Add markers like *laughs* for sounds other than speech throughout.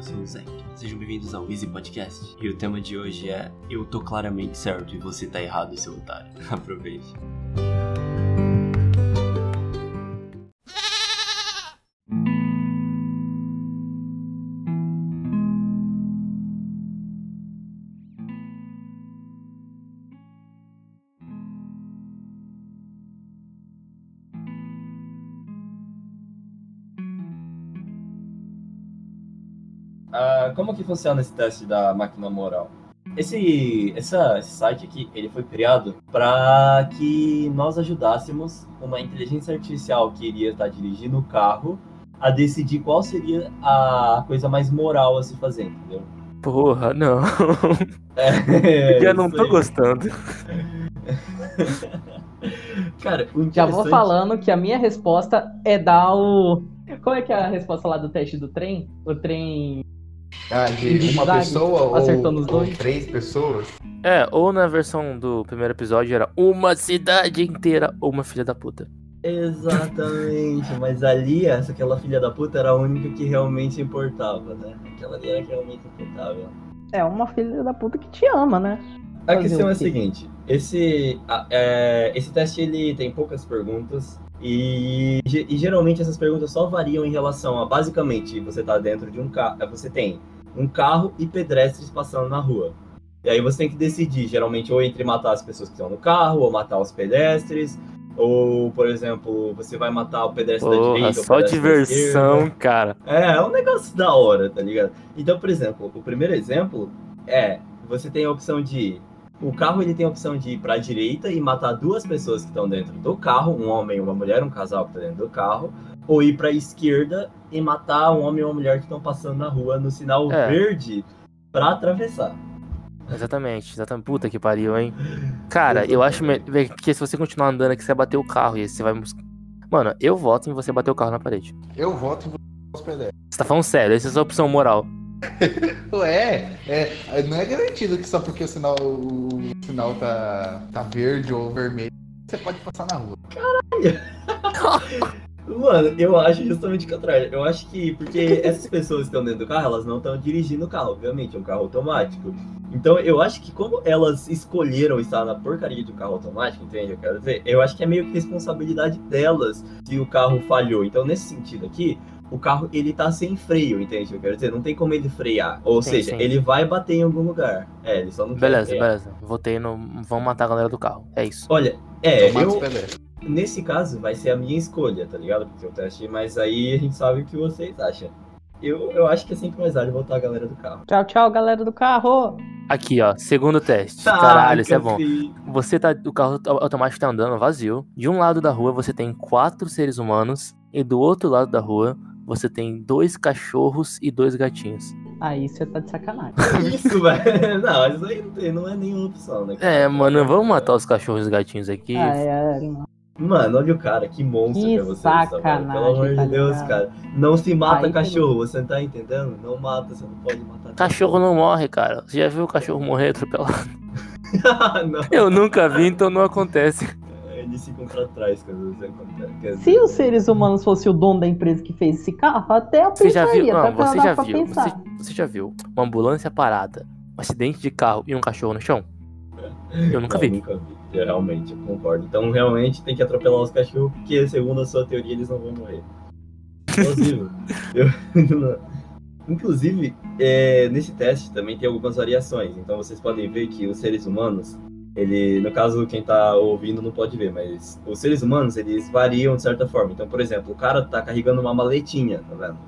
eu sou o Zé. Sejam bem-vindos ao Easy Podcast. E o tema de hoje é Eu tô claramente certo e você tá errado, seu otário. *laughs* Aproveite. Como que funciona esse teste da máquina moral? Esse, essa, esse site aqui, ele foi criado para que nós ajudássemos uma inteligência artificial que iria estar dirigindo o carro a decidir qual seria a coisa mais moral a se fazer, entendeu? Porra, não. É, *laughs* Já não tô aí. gostando. *laughs* Cara, o Já vou falando que a minha resposta é dar o. Qual é que é a resposta lá do teste do trem? O trem. Ah, de uma pessoa acertou ou, ou dois. três pessoas? É, ou na versão do primeiro episódio era uma cidade inteira ou uma filha da puta. Exatamente, mas ali, essa, aquela filha da puta era a única que realmente importava, né? Aquela ali era que realmente importava. É uma filha da puta que te ama, né? A Fazer questão é a seguinte, esse, é, esse teste ele tem poucas perguntas e, e geralmente essas perguntas só variam em relação a basicamente você tá dentro de um carro, você tem um carro e pedestres passando na rua. E aí você tem que decidir, geralmente, ou entre matar as pessoas que estão no carro, ou matar os pedestres, ou, por exemplo, você vai matar o pedestre da Porra, direita, ou o só da diversão, cara. É, é um negócio da hora, tá ligado? Então, por exemplo, o primeiro exemplo é, você tem a opção de o carro ele tem a opção de ir pra direita e matar duas pessoas que estão dentro do carro, um homem e uma mulher, um casal que tá dentro do carro, ou ir pra esquerda e matar um homem e uma mulher que estão passando na rua no sinal É. verde pra atravessar. Exatamente, exatamente. Puta que pariu, hein? Cara, eu acho que se você continuar andando aqui, você vai bater o carro e você vai. Mano, eu voto em você bater o carro na parede. Eu voto em os pedestres. Você tá falando sério, essa é a sua opção moral. *laughs* Ué, é, não é garantido que só porque o sinal, o sinal tá, tá verde ou vermelho, você pode passar na rua. *laughs* Mano, eu acho justamente o contrário. Eu acho que, porque essas pessoas que estão dentro do carro, elas não estão dirigindo o carro, obviamente, é um carro automático. Então, eu acho que como elas escolheram estar na porcaria de um carro automático, entende? Eu quero dizer, eu acho que é meio que responsabilidade delas se o carro falhou. Então, nesse sentido aqui, o carro, ele tá sem freio, entende? Eu quero dizer, não tem como ele frear. Ou Sim, seja, sim. ele vai bater em algum lugar. É, ele só não Beleza, beleza. Votei no. Vamos matar a galera do carro. É isso. Olha, é, Então mata os eu. Nesse caso, vai ser a minha escolha, tá ligado? Porque o teste, mas aí a gente sabe o que vocês acham. Eu, eu acho que é sempre mais válido botar a galera do carro. Tchau, tchau, galera do carro. Aqui, ó. Segundo teste. Caralho, isso é bom. sim. Você tá. O carro au- automático tá andando vazio. De um lado da rua você tem quatro seres humanos. E do outro lado da rua você tem dois cachorros e dois gatinhos. Aí você tá de sacanagem. *laughs* Isso, velho. *laughs* Não, isso aí não, tem, não é nenhuma opção, né? cara? É, mano, vamos matar os cachorros e os gatinhos aqui. Ah, é, não. Mano, olha o cara, que monstro Que que é você. Sacanagem, Pelo amor de tá Deus, cara. Não se mata Aí cachorro, você não tá entendendo? Não mata, você não pode matar Cachorro não morre, cara. Você já viu o cachorro morrer atropelado? *laughs* não, Eu nunca vi, então não acontece. Eles ficam pra trás quando você acontece. Quer Se dizer, os seres humanos fossem o dono da empresa que fez esse carro, até eu Você já viu? tá Não, você dá já pra viu. Você, você já viu uma ambulância parada, um acidente de carro e um cachorro no chão? Eu nunca não, vi. Nunca vi. Eu realmente, eu concordo. Então, realmente, tem que atropelar os cachorros, porque, segundo a sua teoria, eles não vão morrer. Plausível. Eu- Inclusive, é, nesse teste também tem algumas variações. Então, vocês podem ver que os seres humanos, ele, no caso, quem tá ouvindo não pode ver, mas os seres humanos, eles variam de certa forma. Então, por exemplo, o cara tá carregando uma maletinha, tá vendo?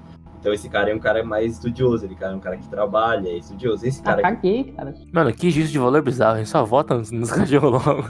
Então, esse cara é um cara mais estudioso, ele é um cara que trabalha, é estudioso. Esse Ah, cara aqui caguei, cara. Mano, que juízo de valor bizarro. A gente só vota nos, nos cachorros logo.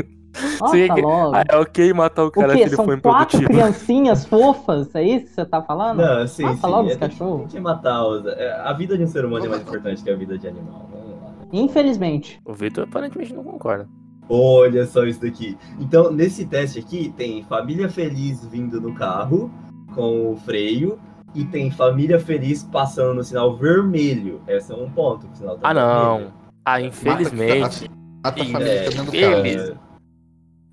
Nossa, Você que-. Ah, é ok matar o O cara se quê? ele São for quatro improdutivo. criancinhas fofas? É isso que você tá falando? Não, sim, Mata sim. logo os é, tem- cachorros. Tem que matar os. é, A vida de um ser humano é mais importante que a vida de animal. Lá. Infelizmente. O Victor aparentemente não concorda. Olha só isso daqui. Então, nesse teste aqui, tem família feliz vindo no carro com o freio. E tem família feliz passando no sinal vermelho. Esse é um ponto. O sinal tá Ah, não. vermelho. Ah, infelizmente. Mata a Ih, família é, tá do carro.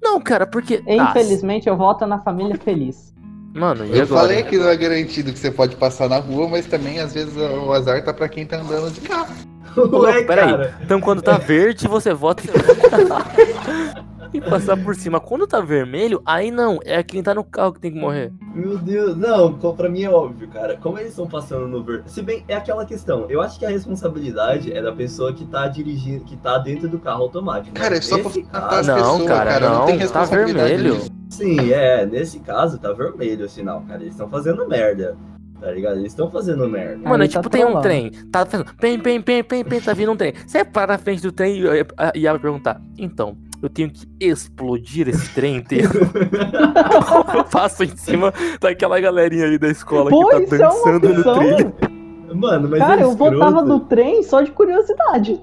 Não, cara, porque. Ah, Infelizmente, eu voto na família feliz. Mano, e Eu agora? falei que não é garantido que você pode passar na rua, mas também às vezes o azar tá pra quem tá andando de carro. Ué, peraí. cara. Então quando tá verde, você vota e... *laughs* e passar por cima. Quando tá vermelho, aí não. É quem tá no carro que tem que morrer. Meu Deus, não, pra mim é óbvio, cara. Como eles estão passando no ver... Se bem, é aquela questão. Eu acho que a responsabilidade é da pessoa que tá dirigindo, que tá dentro do carro automático. Cara, é só pra nesse matar caso, as Não, pessoas, cara, cara. Não, não, tem tá vermelho. Sim, é, nesse caso tá vermelho o sinal, cara. Eles estão fazendo merda. Tá ligado? Eles estão fazendo merda. Mano, é Aí tá tipo, tem um trem. Tá fazendo. Pem, pem, pem, pem, pem, tá vindo um trem. Você para na frente do trem e, e, e ela vai perguntar: Então, eu tenho que explodir esse trem inteiro? *laughs* eu passo em cima daquela galerinha ali da escola Pô, que tá isso é uma dançando no opção. trilho. Mano, mas Cara, é eu voltava do trem só de curiosidade.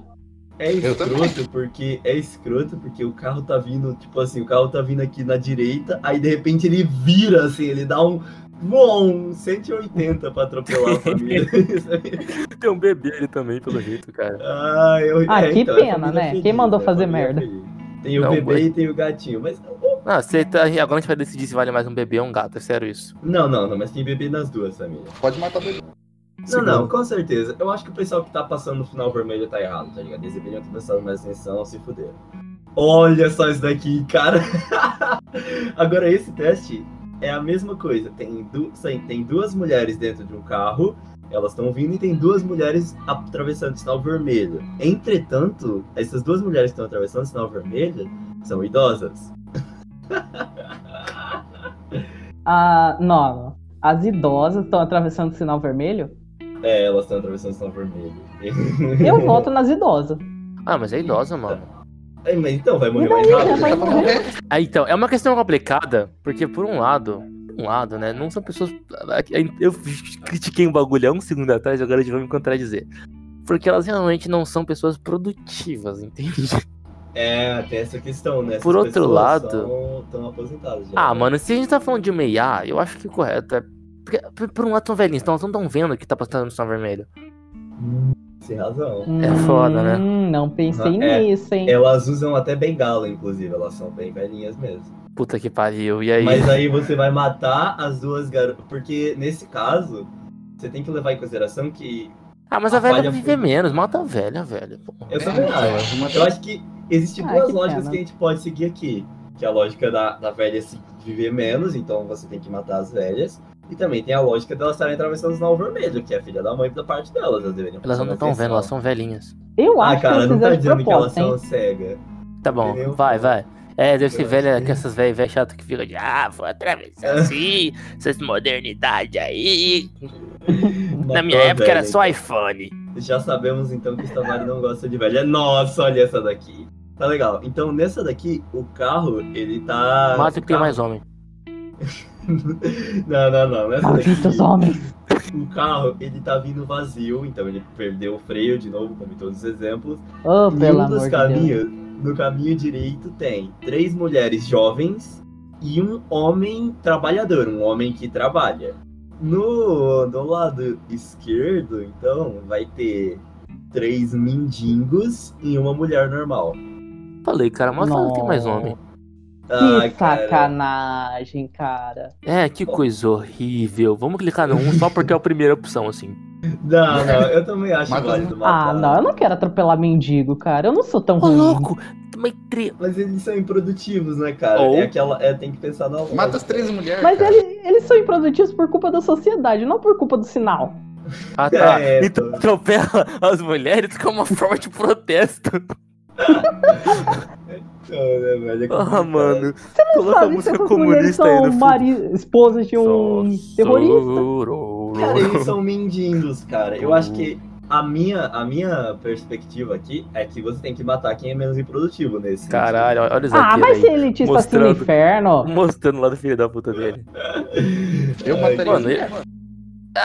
É escroto porque é escroto porque o carro tá vindo, tipo assim, o carro tá vindo aqui na direita, aí de repente ele vira assim, ele dá um bom 180 pra atropelar a família. *laughs* Tem um bebê ali também, pelo jeito, cara. ah, eu, Ah, é, que então, pena, família né? feliz, Quem mandou é fazer família merda? feliz. Tem o Não, bebê mas- e tem o gatinho, mas Ah, você tá. Agora a gente vai decidir se vale mais um bebê ou um gato, é sério isso. não, não, não, mas tem bebê nas duas famílias. Pode matar o bebê. Não, não, com certeza. Eu acho que o pessoal que tá passando no final vermelho tá errado, tá ligado? Eles deveriam ter prestado mais atenção, se fuderam. Olha só isso daqui, cara. *laughs* Agora, esse teste é a mesma coisa. Tem, du tem duas mulheres dentro de um carro, elas estão vindo e tem duas mulheres atravessando o sinal vermelho. Entretanto, essas duas mulheres que estão atravessando o sinal vermelho são idosas. *laughs* Ah, não. As idosas estão atravessando o sinal vermelho? É, elas estão atravessando o sinal vermelho. Eu voto nas idosas. Ah, mas é idosa, mano. É, mas então, vai morrer E mais rápido. Ah, então, é uma questão complicada, porque por um lado, por um lado, né, não são pessoas. Eu critiquei um bagulho há um segundo atrás, agora a gente vai me contradizer. Porque elas realmente não são pessoas produtivas, entende? É, tem essa questão, né? Essas Por outro lado- são- Estão aposentadas já. Ah, né? mano, se a gente tá falando de uma IA, eu acho que o correto é. Porque, por- um lado, são velhinhos, então elas não estão vendo que tá passando no sinal vermelho. Sem razão. É foda, né? Hum, não pensei É. nisso, hein? Elas usam até bengala, inclusive. Elas são bem velhinhas mesmo. Puta que pariu, e aí? Mas aí você vai matar as duas garotas. Porque nesse caso, você tem que levar em consideração que. Ah, mas a a velha vai viver foi- menos, mata a velha, velho. Eu também acho. Eu acho que existem Ah, duas que lógicas pena. que a gente pode seguir aqui. Que é a lógica da, da velha se viver menos, então você tem que matar as velhas. E também tem a lógica delas estarem atravessando o sinal vermelho, que é a filha da mãe da parte delas. Elas deveriam Elas não estão vendo, elas são velhinhas. Eu Ah, acho que cara, eles não tá dizendo que elas são cegas. Tá bom, Entendeu? vai, vai. É, deve ser velha, que- que essas velhas velhas chatas que ficam de ah, vou atravessar assim, essas modernidade aí. *laughs* Na minha época era velha, só iPhone. Já sabemos então que o Stavari não gosta de velha. Nossa, olha essa daqui. Tá legal. Então nessa daqui, o carro, ele tá. Mata que tem mais homem. *laughs* *laughs* Não, não, não. Nessa daqui, Malditos homens. o carro, ele tá vindo vazio, então ele perdeu o freio de novo, como em todos os exemplos. Oh, e pelo um amor dos caminhos, no caminho direito, tem três mulheres jovens e um homem trabalhador, um homem que trabalha. No, no lado esquerdo, então, vai ter três mendigos e uma mulher normal. Falei, cara, mas fala que tem mais homem. Que Ah, cara. sacanagem, cara. É, que coisa horrível. Vamos clicar no 1 só porque é a primeira opção, assim. Não, não, eu também acho Mata- válido Ah, matar. não, eu não quero atropelar mendigo, cara. Eu não sou tão Ô, ruim. louco! Mas eles são improdutivos, né, cara? Ou- É aquela. É, tem que pensar na. Mata as três mulheres. Mas ele- eles são improdutivos por culpa da sociedade, não por culpa do sinal. Ah, tá. É, então atropela as mulheres como uma forma de protesto. *laughs* Não, né, velho? É Ah, mano. Coloca a Sabe, se música essas mulheres comunista aí no são fundo. mari... esposas de um terrorista. Cara, eles são mendigos, cara. Eu acho que a minha, a minha perspectiva aqui é que você tem que matar quem é menos improdutivo nesse. Caralho, olha os Ah, mas aí. ser elitista assim no mostrando. inferno. Mostrando lá do filho da puta dele. *laughs* Eu Ai, mataria mano, eu- mulheres.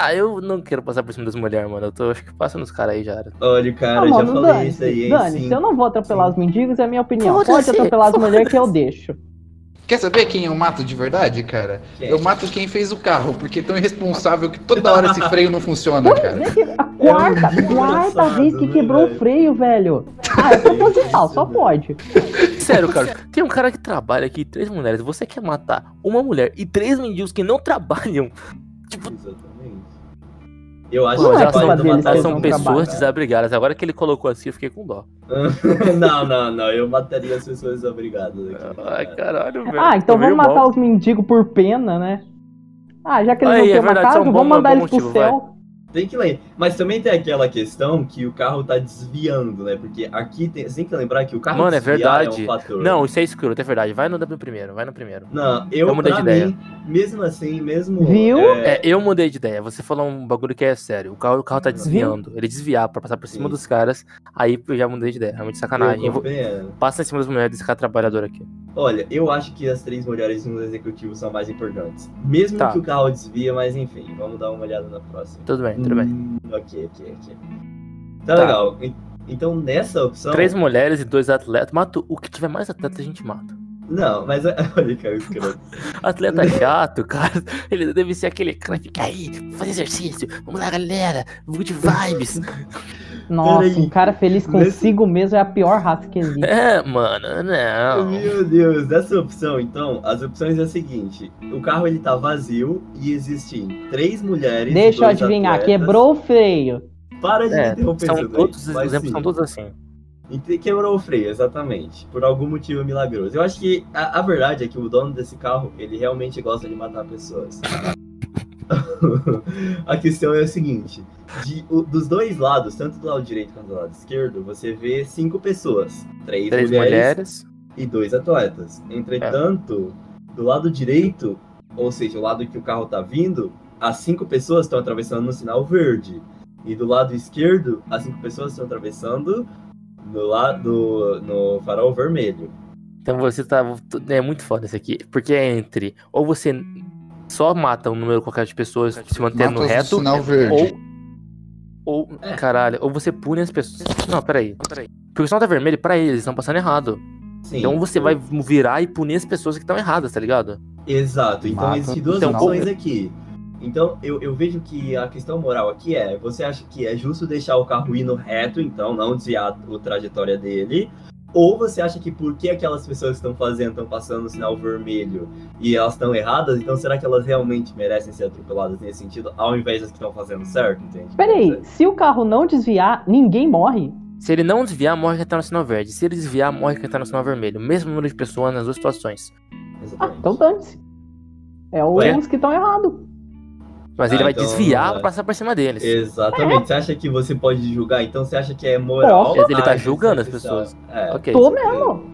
Ah, eu não quero passar por cima das mulheres, mano. Eu tô, acho que passa nos caras aí já era. Olha, cara, Ah, eu já mano, falei dane-se. isso aí, hein? Dane-se, sim. eu não vou atropelar os mendigos, é a minha opinião. Foda-se, Pode atropelar as mulheres que eu deixo. Quer saber quem eu mato de verdade, cara? Quem? Eu mato quem fez o carro, porque é tão irresponsável que toda hora esse freio não funciona, cara. A quarta, É quarta vez que né, quebrou o freio, velho. Ah, é proposital, só pode. Sério, cara. Tem um cara que trabalha aqui, três mulheres. Você quer matar uma mulher e três mendigos que não trabalham. Exatamente. Eu acho Não que é pode matar são pessoas desabrigadas. Agora que ele colocou assim, eu fiquei com dó. *laughs* não, não, não. Eu mataria as pessoas desobrigadas aqui. Ai, caralho, velho. Ah, então vamos matar mal. os mendigos por pena, né? Ah, já que eles Aí, não é têm uma verdade, casa, é um bom- vamos mandar eles pro motivo, vai. Tem que lembrar. Mas também tem aquela questão que o carro tá desviando, né? Porque aqui tem, você tem que lembrar que o carro Mano, é verdade. é um fator. Não, isso é escroto, é verdade. Vai no, no primeiro, vai no primeiro. Não, eu, Eu mudei pra de ideia. mim, mesmo assim, mesmo. Viu? é, É, eu mudei de ideia. Você falou um bagulho que é sério. O carro, o carro tá desviando. Ele desviar pra passar por cima Sim. dos caras. Aí eu já mudei de ideia. Realmente sacanagem. eu Eu vou... Passa em cima das mulheres desse cara trabalhador aqui. Olha, eu acho que as três mulheres no executivo são mais importantes. Mesmo Tá. que o carro desvia, mas enfim, vamos dar uma olhada na próxima. Tudo bem, tudo bem. Hum, ok, ok, ok. Tá, Tá. legal. En- Então, nessa opção. Três mulheres e dois atletas. Mato. O que tiver mais atleta, a gente mata. Não, mas *laughs* olha, cara, escroto. *laughs* Atleta chato, cara. Ele deve ser aquele cara que fica aí, fazer exercício. Vamos lá, galera. Good vibes. *laughs* Nossa, Peraí. um cara feliz consigo mesmo é a pior raça que existe. É, mano, não. Meu Deus, dessa opção, então, as opções é a seguinte: o carro ele tá vazio e existem três mulheres. e Deixa eu adivinhar, atletas. quebrou o freio. Para de me É, interromper, são todos, os exemplos sim. são todos assim. Quebrou o freio, exatamente. Por algum motivo milagroso. Eu acho que a, a verdade é que o dono desse carro, ele realmente gosta de matar pessoas. *laughs* a questão é a seguinte: de- o- dos dois lados, tanto do lado direito quanto do lado esquerdo, você vê cinco pessoas. Três, Três mulheres, mulheres. e dois atletas. Entretanto, do lado direito, ou seja, o lado que o carro tá vindo, as cinco pessoas estão atravessando no sinal verde. E do lado esquerdo, as cinco pessoas estão atravessando no lado no farol vermelho. Então você tá. É muito foda isso aqui. Porque é entre. Ou você só mata um número qualquer de pessoas se mantendo Mata reto. sinal verde. Ou. Ou. É. Caralho. Ou você pune as pessoas. Não, peraí. peraí. Porque o sinal tá vermelho pra eles, eles estão passando errado. Sim. Então você vai virar e punir as pessoas que estão erradas, tá ligado? Exato. Então Mata existem duas então, opções aqui. Então eu, eu vejo que a questão moral aqui é: você acha que é justo deixar o carro indo reto, então não desviar a trajetória dele? Ou você acha que porque aquelas pessoas que estão fazendo, estão passando no sinal vermelho e elas estão erradas, então será que elas realmente merecem ser atropeladas nesse sentido, ao invés das que estão fazendo certo, entende? Peraí, se o carro não desviar, ninguém morre? Se ele não desviar, morre quem tá no sinal verde. Se ele desviar, morre quem tá no sinal vermelho. Mesmo número de pessoas nas duas situações. Ah, Exatamente. então dane-se. É os que estão errados. Mas Ah, ele vai então, desviar é. pra passar por cima deles. Exatamente. Você acha que você pode julgar? Então você acha que é moral? Posso. Mas ele tá Ah, julgando as excepção. pessoas. É. Ok. Tô mesmo.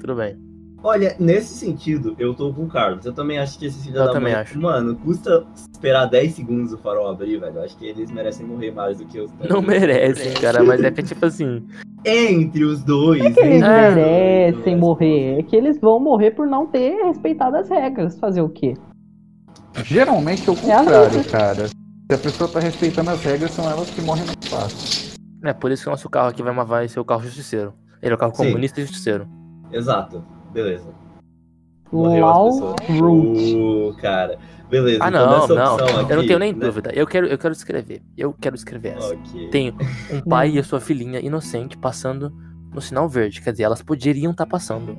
Tudo bem. Olha, nesse sentido, eu tô com o Carlos. Eu também acho que esse filho Eu da também mãe. acho. Mano, custa esperar 10 segundos o farol abrir, velho. Eu acho que eles merecem morrer mais do que os. Não merecem, cara, mas é que tipo assim. Entre os dois. É que eles É. merecem dois. morrer. É que eles vão morrer por não ter respeitado as regras. Fazer o quê? Geralmente é o É contrário, cara. Se a pessoa tá respeitando as regras, são elas que morrem mais fácil. É por isso que o nosso carro aqui vai, vai ser o carro justiceiro. Ele é o carro Sim. comunista e justiceiro. Exato. Beleza. Morreu as pessoas. Uh, cara. Beleza. Ah, então não, nessa não. opção Eu não aqui, tenho nem né? dúvida. Eu quero, eu quero escrever. Eu quero escrever essa. Ok. Tem um *laughs* pai e a sua filhinha inocente passando no sinal verde. Quer dizer, elas poderiam estar passando.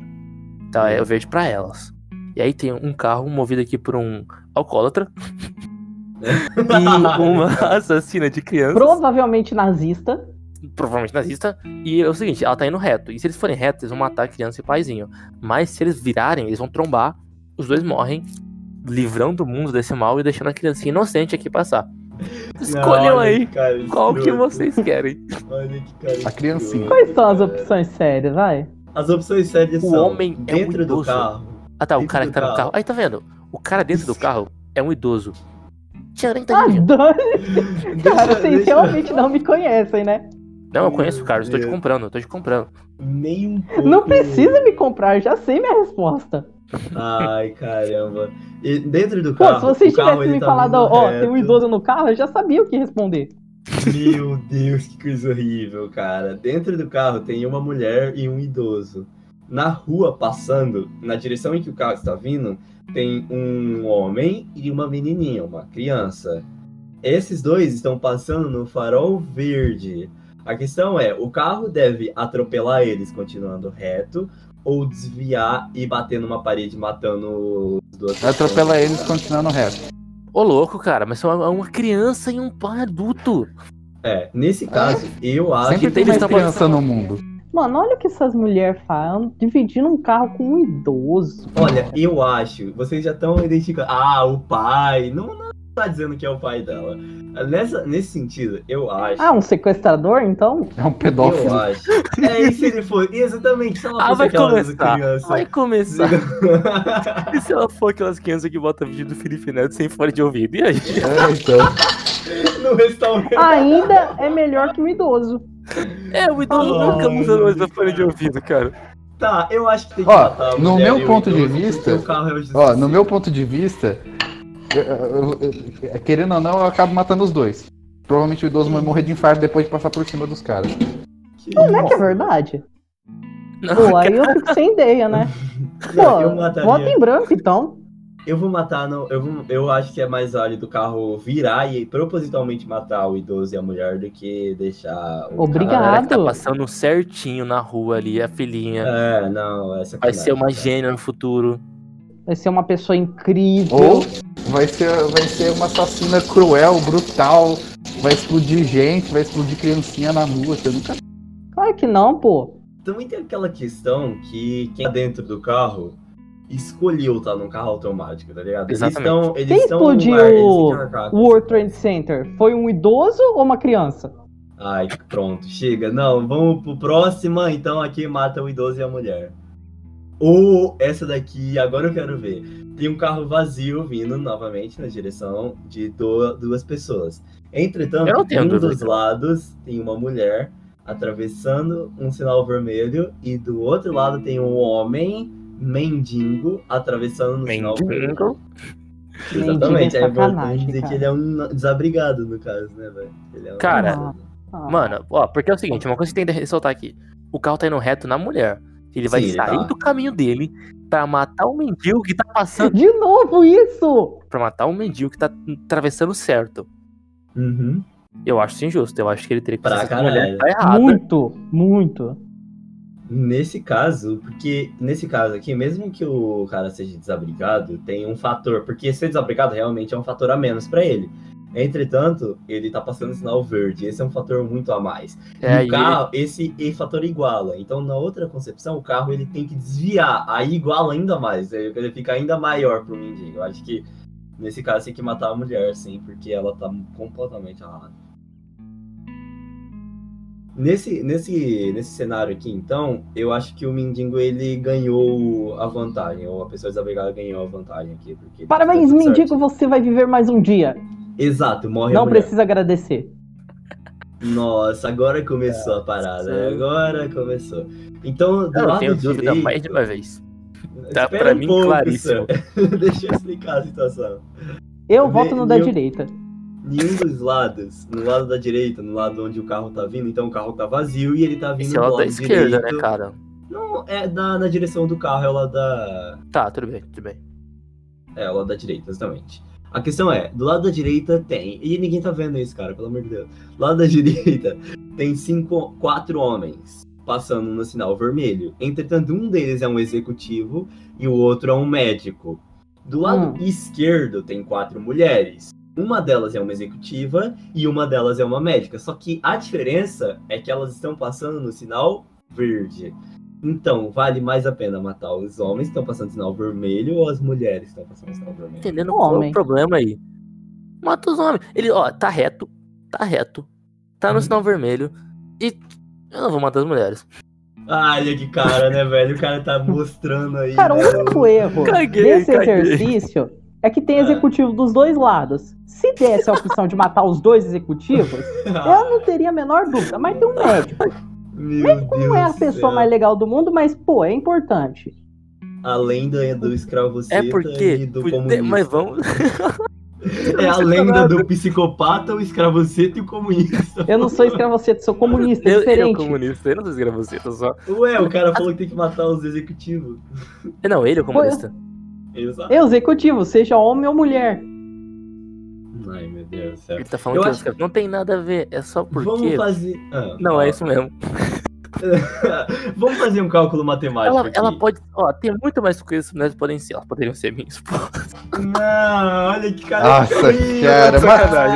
Tá, é o verde pra elas. E aí tem um carro movido aqui por um alcoólatra *laughs* e uma assassina de crianças. Provavelmente nazista. provavelmente nazista. E é o seguinte, ela tá indo reto. E se eles forem retos, eles vão matar a criança e o paizinho. Mas se eles virarem, eles vão trombar, os dois morrem, livrando o mundo desse mal e deixando a criancinha inocente aqui passar. *laughs* Escolham Não, aí cara qual que vocês querem. Olha que cara A criancinha. Quais são as opções sérias, vai? As opções sérias O são homem é um dentro do carro. Ah tá, o cara que tá no carro. Aí tá vendo? O cara dentro do carro é um idoso. Tinha 40 Ah, anos. Cara, vocês deixa- realmente não me conhecem, né? Não, eu conheço o Carlos, tô te comprando, tô te comprando. Nem um pouco. Não precisa me comprar, já sei minha resposta. Ai, caramba. E dentro do Pô, carro. se vocês tivessem me tá falado, ó, tem um idoso no carro, eu já sabia o que responder. Meu Deus, que coisa horrível, cara. Dentro do carro tem uma mulher e um idoso. Na rua, passando, na direção em que o carro está vindo, tem um homem e uma menininha, uma criança. Esses dois estão passando no farol verde. A questão é, o carro deve atropelar eles continuando reto ou desviar e bater numa parede matando os dois. Atropela eles continuando reto. Ô, louco, cara, mas são uma- criança e um pai adulto. É, nesse caso, eu acho Sempre que tem eles mais criança no mundo. Mano, olha o que essas mulheres falam, dividindo um carro com um idoso. Olha, eu acho, vocês já estão identificando. Ah, o pai. Não, não tá dizendo que é o pai dela. Nessa, nesse sentido, eu acho. Ah, um sequestrador, então? É um eu pedófilo. acho. É, e se ele for. Exatamente, se ela Ah, fosse vai começar. criança. Vai começar. *laughs* E se ela for aquelas crianças que botam vídeo do Felipe Neto sem fone de ouvido? E aí? É, então. no restaurante. Ainda é melhor que um idoso. É, o idoso Oh, nunca usa mais o fone de ouvido, cara. Tá, eu acho que tem que Ó, matar a no mulher meu ponto de vista- Ó, no meu ponto de vista, eu- eu- eu- querendo ou não, eu acabo matando os dois. Provavelmente o idoso vai morrer de infarto depois de passar por cima dos caras. Não é que é verdade? Não, Pô, *laughs* aí eu fico sem ideia, né? *laughs* Pô, vota em branco, então. Eu vou matar, no, eu, vou, eu acho que é mais válido o carro virar e propositalmente matar o idoso e a mulher do que deixar o Obrigado. A galera que tá passando certinho na rua ali, a filhinha. Cara... É, não, essa Vai ser uma gênia no futuro. Vai ser uma pessoa incrível. Ou vai ser, vai ser uma assassina cruel, brutal, vai explodir gente, vai explodir criancinha na rua, você nunca. Claro que não, pô. Também tem aquela questão que quem tá dentro do carro escolheu estar num carro automático, tá ligado? Exatamente. Eles estão. Eles Quem estão explodiu no ar, eles O World. Trade Center foi um idoso ou uma criança? Ai, pronto, chega. Não, vamos pro próximo, então aqui mata o idoso e a mulher. Ou essa daqui, agora eu quero ver. Tem um carro vazio vindo novamente na direção de duas pessoas. Entretanto, tenho um dúvida. dos lados tem uma mulher atravessando um sinal vermelho e do outro lado tem um homem mendigo atravessando no vermelho. Mendigo. Exatamente, é é importante sacanagem, dizer cara. que ele é um desabrigado no caso, né, velho? Ele é um Cara, desabrigado. Ah, Mano, ó, porque é o seguinte, uma coisa que tem que ressaltar aqui. O carro tá indo reto na mulher. Ele vai Sim, ele sair tá. do caminho dele pra matar o mendigo que tá passando. De novo isso! pra matar o mendigo que tá atravessando certo. Uhum. Eu acho isso injusto. Eu acho que ele teria que Pra caralho. mulher tá errada. Muito, muito. Nesse caso, porque nesse caso aqui, mesmo que o cara seja desabrigado, tem um fator, porque ser desabrigado realmente é um fator a menos pra ele. Entretanto, ele tá passando sinal verde, esse é um fator muito a mais. É, e o carro, esse e fator iguala. Então, na outra concepção, o carro ele tem que desviar, aí iguala ainda mais, ele fica ainda maior pro mendigo. Eu acho que nesse caso tem que matar a mulher, sim, porque ela tá completamente errada. Nesse, nesse, nesse cenário aqui, então, eu acho que o mendigo ele ganhou a vantagem, ou a pessoa desabrigada ganhou a vantagem aqui. Porque Parabéns, mendigo, certo. você vai viver mais um dia. Exato, morre Não precisa agradecer. Nossa, agora começou a parada. Sim. Agora começou. Então, do eu lado tenho dúvida direito... mais de uma vez. Tá pra um mim pouco, claríssimo. *laughs* Deixa eu explicar a situação. Eu voto no da eu- direita. Nenhum dos lados, no lado da direita, no lado onde o carro tá vindo, então o carro tá vazio e ele tá vindo Esse é o do lado da esquerda, direito. né, cara? Não, é da, na direção do carro, é o lado da. Tá, tudo bem, tudo bem. É, o lado da direita, exatamente. A questão é, do lado da direita tem. E ninguém tá vendo isso, cara, pelo amor de Deus. Do lado da *laughs* direita tem cinco, quatro homens passando no sinal vermelho. Entretanto, um deles é um executivo e o outro é um médico. Do lado Hum. esquerdo tem quatro mulheres. Uma delas é uma executiva e uma delas é uma médica. Só que a diferença é que elas estão passando no sinal verde. Então, vale mais a pena matar os homens que estão passando sinal vermelho ou as mulheres que estão passando sinal vermelho? Entendendo O qual é o problema aí. Mata os homens. Ele, ó, tá reto, tá reto, tá no Uhum. sinal vermelho e eu não vou matar as mulheres. Olha que cara, né, velho? O cara tá mostrando aí. Cara, o né, único erro Caguei, desse caguei. exercício é que tem Ah. executivo dos dois lados. Se desse a opção de matar os dois executivos, *laughs* eu não teria a menor dúvida. Mas tem um médico. Meu Deus Não é a pessoa céu. mais legal do mundo, mas, pô, é importante. Além do, do escravoceta É porque. e do pude- comunista. Mas vamos. *laughs* É a lenda do psicopata, o escravoceta e o comunista. Eu não sou escravoceta, sou comunista, é *laughs* Eu, eu diferente. comunista, eu não sou escravoceta, só. Ué, o cara falou que tem que matar os executivos. Não, ele é o comunista. Exato. Eu, executivo, seja homem ou mulher. Ai, meu Deus do céu. Ele tá falando Eu que acho- não tem nada a ver, é só Vamos porque. fazer. Ah, Não, é isso mesmo. *laughs* Vamos fazer um cálculo matemático. Ela, ela pode. Ó, tem muito mais coisas que mulheres podem ser. Elas poderiam ser minha esposa. Não, olha que cara. Nossa, frio, cara,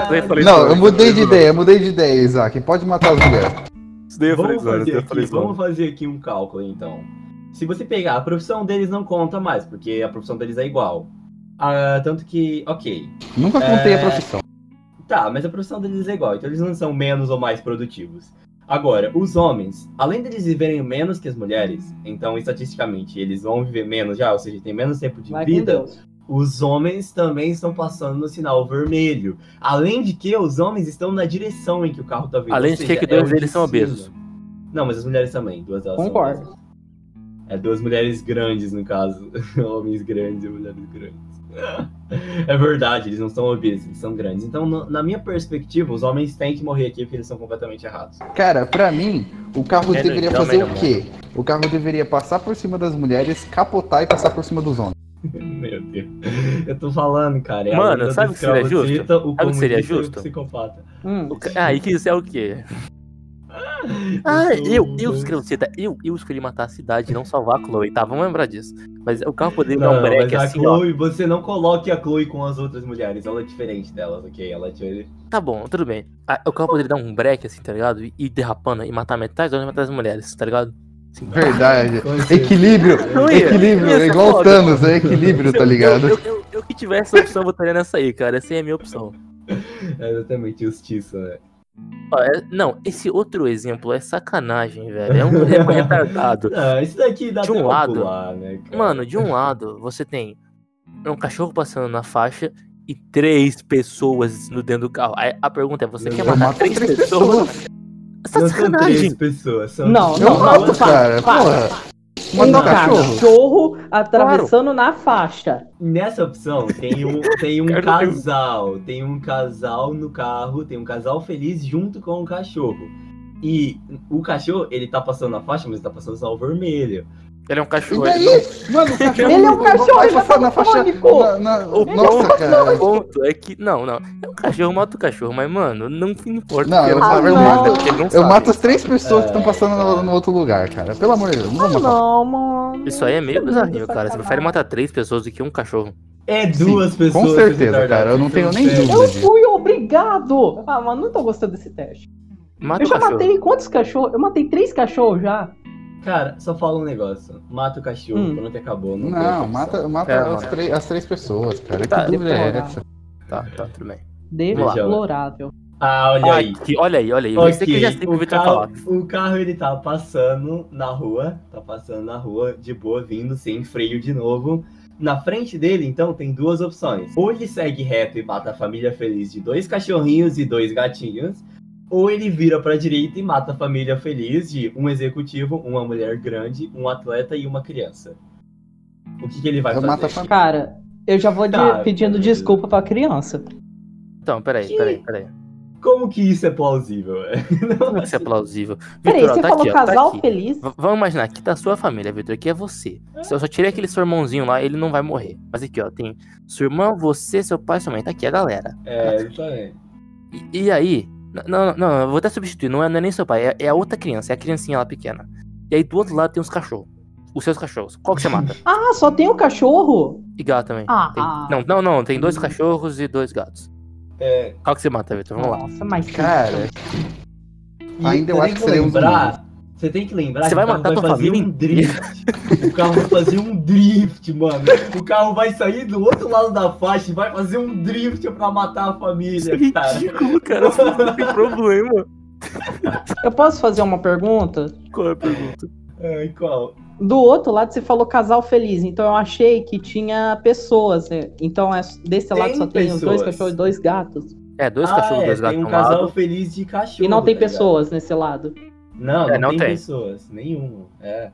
mas- eu Não, eu mudei de ideia, eu mudei de ideia, Isaac. Pode matar as mulheres. Isso daí eu falei Vamos fazer, aqui, vamos fazer aqui um cálculo então. Se você pegar, a profissão deles não conta mais, porque a profissão deles é igual. Ah, tanto que, ok. Nunca contei É. a profissão. Tá, mas a profissão deles é igual, então eles não são menos ou mais produtivos. Agora, os homens, além deles viverem menos que as mulheres, então estatisticamente eles vão viver menos já, ou seja, tem menos tempo de Vai vida, os homens também estão passando no sinal vermelho. Além de que os homens estão na direção em que o carro tá vindo. Além de seja, que é dois o deles são obesos. Não, mas as mulheres também, duas delas são Concordo. É duas mulheres grandes, no caso. *laughs* Homens grandes e mulheres grandes. É verdade, eles não são obesos, eles são grandes. Então, no- na minha perspectiva, os homens têm que morrer aqui porque eles são completamente errados. Cara, pra mim, o carro É, deveria fazer o quê? O carro deveria passar por cima das mulheres, capotar e passar por cima dos homens. *laughs* Meu Deus. Eu tô falando, cara. É Mano, sabe o que seria justo? O Sabe que seria justo? psicopata. Hum. O ca- Ah, e que isso é o quê? *laughs* Ah, eu, eu, escravoceta, eu, eu escolhi matar a cidade e não salvar a Chloe, tá? Vamos lembrar disso. Mas o carro poderia dar um break mas a assim, ó. Chloe, você não coloque a Chloe com as outras mulheres. Ela é diferente delas, ok? Ela é diferente. Tá bom, tudo bem. O carro poderia dar um break assim, tá ligado? E ir derrapando e matar metade e das mulheres, tá ligado? Assim, *laughs* Verdade. Equilíbrio, *laughs* equilíbrio, é igual o. Thanos, é equilíbrio, tá eu- ligado? Eu, eu, eu que tivesse essa opção, eu votaria nessa aí, cara. Essa aí é a minha opção. É exatamente justiça, né? É- não, esse outro exemplo é sacanagem, velho. É um é um retardado. Ah, isso daqui dá De um lado, né? Mano, de um lado, você tem um cachorro passando na faixa e três pessoas no dentro do carro. Aí a pergunta é: você Eu quer matar três três pessoas? pessoas. Essa não são três sacanagem. pessoas, são Não, tipo, Eu não, mato, duas- cara, para. porra. Um um cachorro. cachorro. atravessando na faixa. Nessa opção tem um, *laughs* tem um casal, tem um casal no carro, tem um casal feliz junto com o cachorro. E o cachorro, ele tá passando na faixa, mas ele tá passando sinal vermelho. Ele é um E cachorro. daí? Mano, o *laughs* cachorro Ele é um cachorro, vai ele passar na faixa. fônico. na- na- O Nossa, ponto, cara. o ponto é que. Não, não. É um cachorro, mata o cachorro, mas, mano, não importa. Não, eu- não sabe eu mato- porque ele não Eu sabe. mato as três pessoas que É. estão passando no, no outro lugar, cara. Pelo amor de Deus, não Ah, matar. não, mano. Isso aí é meio bizarrinho, cara. Você prefere matar três pessoas do que um cachorro. É duas pessoas. com certeza, cara, eu não tenho nem dúvida. Eu fui obrigado! Ah, mano, não tô gostando desse teste. Mata Eu já cachorro. matei quantos cachorros? Eu matei três cachorros já. Cara, só fala um negócio. Mata o cachorro, Hum. pronto, acabou. Não, Não, mata, mata É, as, três, as três pessoas, cara. Tá, que dúvida é essa? Tá, tá, tudo bem. Deplorável. Ah, olha aí. Aqui, olha aí, olha aí. Ok, Você que já sei o que o o Vitor vai falar. carro, o carro ele tá passando na rua, tá passando na rua de boa, vindo sem freio de novo. Na frente dele, então, tem duas opções. Ou ele segue reto e mata a família feliz de dois cachorrinhos e dois gatinhos, ou ele vira pra direita e mata a família feliz de um executivo, uma mulher grande, um atleta e uma criança. O que, que ele vai Eu mato a fazer? Cara, eu já vou de- Tá, pedindo beleza. desculpa pra criança. Então, peraí, Que- peraí, peraí. Como que isso é plausível? *laughs* Como é que isso é plausível? Peraí, você tá falou aqui, ó, tá casal aqui. feliz? V- Vamos imaginar, aqui tá a sua família, Vitor, aqui é você. Se eu só tirei aquele seu irmãozinho lá, ele não vai morrer. Mas aqui, ó, tem sua irmã, você, seu pai, sua mãe. Tá aqui a galera. É, exatamente. E, e aí, n- não, não, eu vou até substituir, não é, não é nem seu pai, é, é a outra criança, é a criancinha lá pequena. E aí do outro lado tem os cachorros. Os seus cachorros. Qual que você mata? *laughs* Ah, só tem o cachorro? E gato também. Ah, Tem- ah. Não, não, não, tem dois cachorros e dois gatos. É, Qual que você mata, Vitor? Vamos lá. Nossa, mas. Cara, Ainda eu você acho tem que seria um lembrar, Você tem que lembrar Você que vai o carro matar vai fazer família um drift. o carro vai fazer um drift, mano. O carro vai sair do outro lado da faixa e vai fazer um drift pra matar a família, cara. ridículo, cara. Não tem problema. Eu posso fazer uma pergunta? Qual é a pergunta? Ai, qual? Do outro lado você falou casal feliz, então eu achei que tinha pessoas. né? Então é- desse Tem lado só tem os dois pessoas. cachorros e dois gatos. É, dois ah, cachorros, é, dois gatos tem um um casal lado. feliz de cachorro. E não tem tá ligado? pessoas nesse lado. Não, É, não, não tem, tem. pessoas. Nenhuma. É.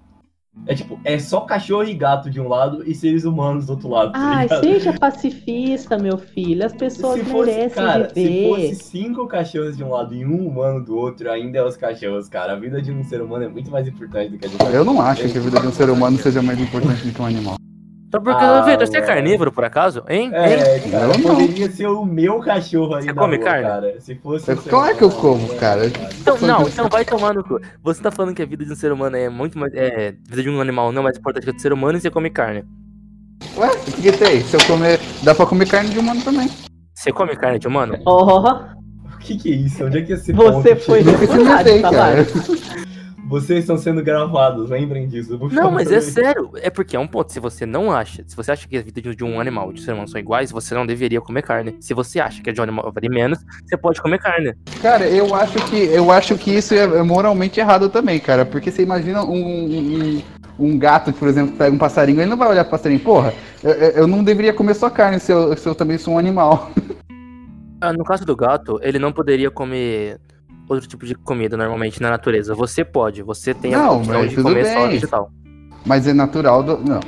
É tipo, é só cachorro e gato de um lado e seres humanos do outro lado. tá Ai, ligado? seja pacifista, meu filho. As pessoas se fosse, merecem cara, se viver. fosse cinco cachorros de um lado e um humano do outro, ainda é os cachorros, cara. A vida de um ser humano é muito mais importante do que a de um Eu não acho que a vida de um ser humano seja mais importante do que um animal. Então por que, Ah, Vitor, você é mano. carnívoro, por acaso? Hein? Hein? É, cara, Eu não. poderia ser o meu cachorro aí Você na come rua, carne? cara. Se fosse É seu claro que eu como, cara. Então, Só não, que- então vai tomar no cu. Você tá falando que a vida de um ser humano é muito mais. É, a vida de um animal não é mais importante que a do ser humano e você come carne. Ué, o que, que tem? Se eu comer. Dá pra comer carne de humano também. Você come carne de humano? Ó, O que que é isso? Onde é que esse você ponto foi? Nunca deputado, experimentei, cara. Vocês estão sendo gravados, lembrem disso. por Não, mas é sério. É porque é um ponto. Se você não acha, se você acha que a vida de um animal e de um ser humano são iguais, você não deveria comer carne. Se você acha que a de um animal vale menos, você pode comer carne. Cara, eu acho que eu acho que isso é moralmente errado também, cara. Porque você imagina um, um, um gato, por exemplo, que pega um passarinho, ele não vai olhar pro passarinho, porra, eu, eu não deveria comer só carne se eu, se eu também sou um animal. *laughs* Ah, no caso do gato, ele não poderia comer outro tipo de comida normalmente na natureza. Você pode, você tem a Não, opção de comer só bem. vegetal. Mas é natural do. Não.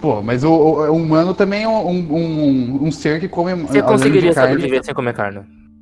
Pô, mas o, o- o humano também é um, um, um ser que come. Você conseguiria de carne. sobreviver sem comer carne?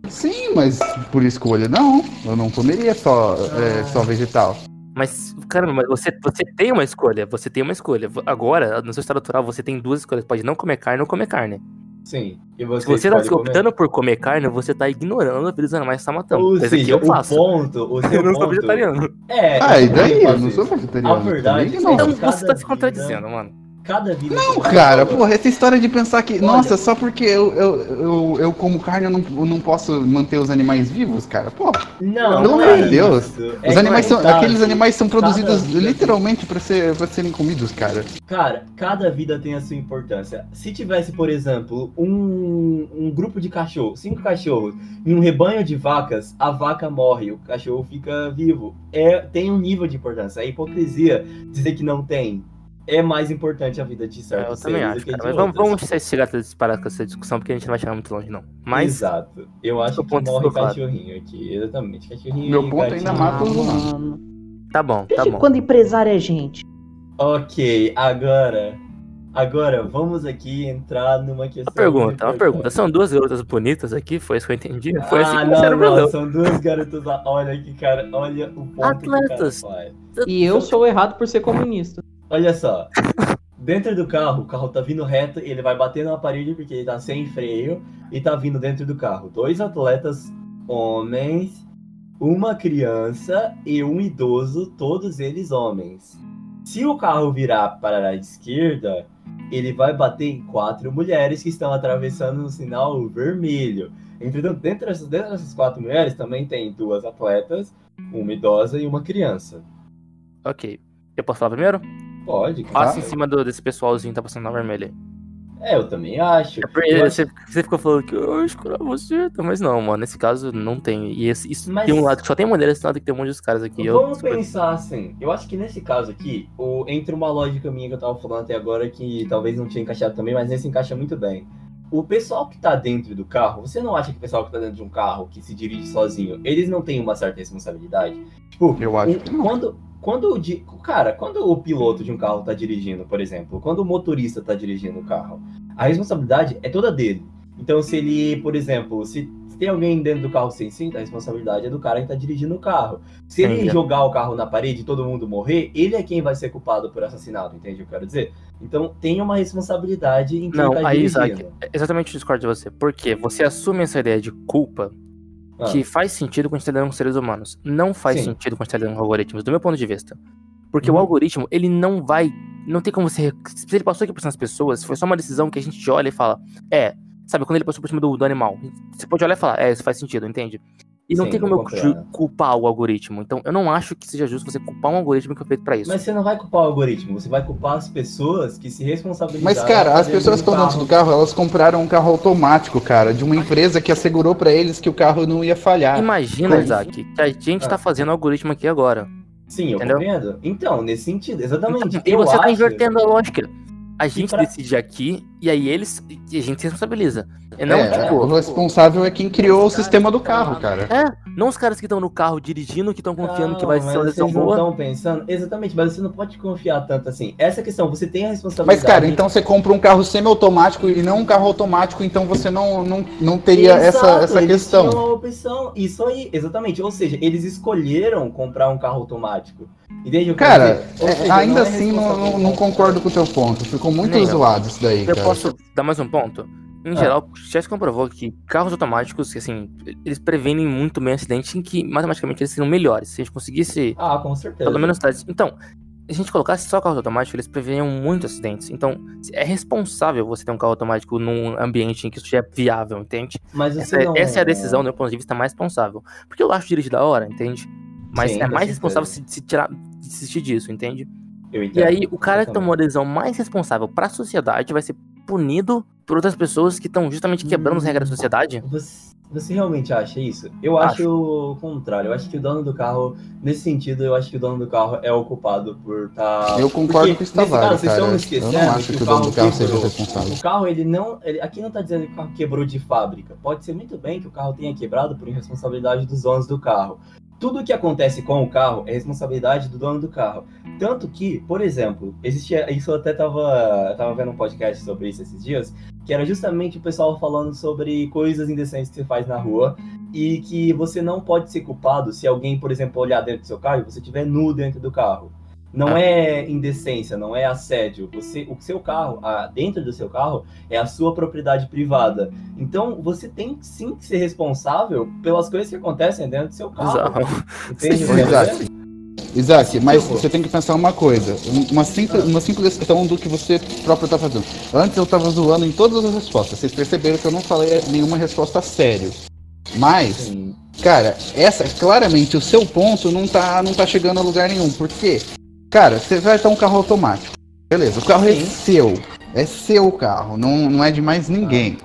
Sim, mas por escolha não. Eu não comeria só, é, só vegetal. Mas, caramba, mas você, você tem uma escolha, você tem uma escolha. Agora, no seu estado natural, você tem duas escolhas. Pode não comer carne ou comer carne. Sim. E Se você, você tá comer? optando por comer carne, você tá ignorando a vida dos animais que você tá matando. Ou seja, eu o faço. ponto, o *laughs* seu Eu não sou vegetariano. É, Ah, e daí? Eu não sou vegetariano. A verdade é não. Então você tá se vida- contradizendo, mano. Cada vida... Não, cara, valor. porra, essa história de pensar que, Olha- nossa, só porque eu, eu, eu, eu como carne eu não, eu não posso manter os animais vivos, cara. Pô, Não, Pelo amor é de Deus. isso. os É animais são, aqueles animais são produzidos literalmente pra, ser, pra serem comidos, cara. Cara, cada vida tem a sua importância. Se tivesse, por exemplo, um, um grupo de cachorros, cinco cachorros, e um rebanho de vacas, a vaca morre, o cachorro fica vivo. É, tem um nível de importância. É hipocrisia dizer que não tem. É mais importante a vida de É, certos eu também acho, cara. Mas vamos, outros. vamos se chegar a parar com essa discussão, porque a gente não vai chegar muito longe, não. Mas, Exato. Eu acho que ponto morre claro. cachorrinho aqui. Exatamente. Cachorrinho Meu ponto gatinho. ainda mata os humanos. mano. tá bom, tá Desde bom. quando empresário é gente? Ok, agora. Agora, vamos aqui entrar numa questão. Uma pergunta, uma pergunta. São duas garotas bonitas aqui? Foi isso que eu entendi? Foi assim ah, que não, não, são duas garotas lá. Olha que cara, olha o ponto Atletas. que o cara faz. E eu sou errado por ser comunista. Olha só. Dentro do carro, o carro tá vindo reto ele vai bater na parede porque ele tá sem freio e tá vindo dentro do carro. Dois atletas homens, uma criança e um idoso, todos eles homens. Se o carro virar para a esquerda, ele vai bater em quatro mulheres que estão atravessando um sinal vermelho. Entretanto, dentro dessas, dentro dessas quatro mulheres também tem duas atletas, uma idosa e uma criança. Ok. Eu posso falar primeiro? Pode, Passa claro. em cima do, desse pessoalzinho que tá passando na vermelha aí. É, eu também acho. É porque Eu acho- você, você ficou falando que eu escolhi você, tá? mas não, mano, nesse caso não tem. E esse, isso Mas- tem um lado que só tem mulheres, esse lado que tem um monte de caras aqui. Eu, Vamos pensar assim. Eu acho que nesse caso aqui, o, entre uma lógica minha que eu tava falando até agora, que talvez não tinha encaixado também, mas nesse encaixa muito bem. O pessoal que tá dentro do carro, você não acha que o pessoal que tá dentro de um carro, que se dirige sozinho, eles não têm uma certa responsabilidade? Tipo, Eu acho um- que não. quando, quando o cara, quando o piloto de um carro tá dirigindo, por exemplo, quando o motorista tá dirigindo o carro, a responsabilidade é toda dele. Então, se ele, por exemplo, se tem alguém dentro do carro sem cinto, a responsabilidade é do cara que tá dirigindo o carro. Se ele Entendi. jogar o carro na parede e todo mundo morrer, ele é quem vai ser culpado por assassinato, entende o que eu quero dizer? Então, tem uma responsabilidade em quem Não, tá aí, dirigindo. Isaac, exatamente discordo de você. Porque você assume essa ideia de culpa Ah, que faz sentido quando a gente tá lidando com seres humanos. Não faz Sim. sentido quando a gente lidando com algoritmos, do meu ponto de vista. Porque Uhum. o algoritmo, ele não vai. Não tem como você. Se ele passou aqui por cima das pessoas, foi só uma decisão que a gente olha e fala. É. Sabe, quando ele passou por cima do, do animal. Você pode olhar e falar, é, isso faz sentido, entende? E não Sim, tem como eu culpar o algoritmo. Então, eu não acho que seja justo você culpar um algoritmo que foi feito pra isso. Mas você não vai culpar o algoritmo, você vai culpar as pessoas que se responsabilizaram. Mas, cara, as pessoas que estão dentro do carro, elas compraram um carro automático, cara, de uma empresa que assegurou pra eles que o carro não ia falhar. Imagina, Como? Isaac, que a gente Ah. tá fazendo algoritmo aqui agora. Sim, eu Entendeu? compreendo. Então, nesse sentido, exatamente. *laughs* E eu você tá acho... invertendo a lógica. A gente pra- decide aqui, e aí eles. E a gente se responsabiliza. E não, é, tipo, o responsável é quem criou o sistema do carro, cara. é, não os caras que estão no carro dirigindo, que estão confiando que vai Não, ser uma mas decisão não boa. estão pensando. Exatamente, mas você não pode confiar tanto assim. Essa é questão, você tem a Mas, responsabilidade. cara, então você compra um carro semiautomático e não um carro automático, então você não, não, não teria essa, Exato, essa eles questão. tinham a opção. Isso aí, exatamente. Ou seja, eles escolheram comprar um carro automático. Entende? Cara, é, seja, ainda não é assim, não, não- não concordo com o teu ponto. Ficou muito Nem eu. zoado isso daí, Eu cara. posso dar mais um ponto? Em Ah. geral, já se comprovou que carros automáticos, que, assim, eles prevenem muito bem acidente em que matematicamente eles seriam melhores. Se a gente conseguisse, Ah, com certeza. pelo menos, então, se a gente colocasse só carros automáticos, eles preveniam muitos acidentes. Então, é responsável você ter um carro automático num ambiente em que isso já é viável, entende? Mas Essa, não... essa é a decisão, do meu ponto de vista, mais responsável. Porque eu acho dirigir da hora, entende? Mas Sim, é mais responsável se, se tirar, desistir disso, entende? Eu E entendo. aí, o cara que tomou a decisão mais responsável pra sociedade vai ser punido por outras pessoas que estão justamente quebrando as regras da sociedade. Você, você realmente acha isso? Eu acho. o contrário. Eu acho que o dono do carro, nesse sentido, eu acho que o dono do carro é o culpado por estar. Eu concordo Porque, com o Stavari, nesse caso, cara. vocês estão Eu não esquecendo acho que que o o dono do carro carro seja quebrou. responsável. O carro, ele não. ele- aqui não tá dizendo que o carro quebrou de fábrica. Pode ser muito bem que o carro tenha quebrado por irresponsabilidade dos donos do carro. Tudo que acontece com o carro é responsabilidade do dono do carro. Tanto que, por exemplo, existia. Isso eu até tava, tava vendo um podcast sobre isso esses dias, que era justamente o pessoal falando sobre coisas indecentes que você faz na rua e que você não pode ser culpado se alguém, por exemplo, olhar dentro do seu carro e você estiver nu dentro do carro. Não Ah. é indecência, não é assédio. Você, o seu carro, a- dentro do seu carro, é a sua propriedade privada. Então, você tem sim que ser responsável pelas coisas que acontecem dentro do seu carro. Exato. Isaac, mas você tem que pensar uma coisa. Uma simples, uma simples questão do que você próprio tá fazendo. Antes eu tava zoando em todas as respostas. Vocês perceberam que eu não falei nenhuma resposta sério. Mas, Sim. cara, essa, claramente, o seu ponto não tá, não tá chegando a lugar nenhum. Por quê? Cara, você vai ter um carro automático. Beleza, o carro é Sim. seu. É seu carro, não, não é de mais ninguém.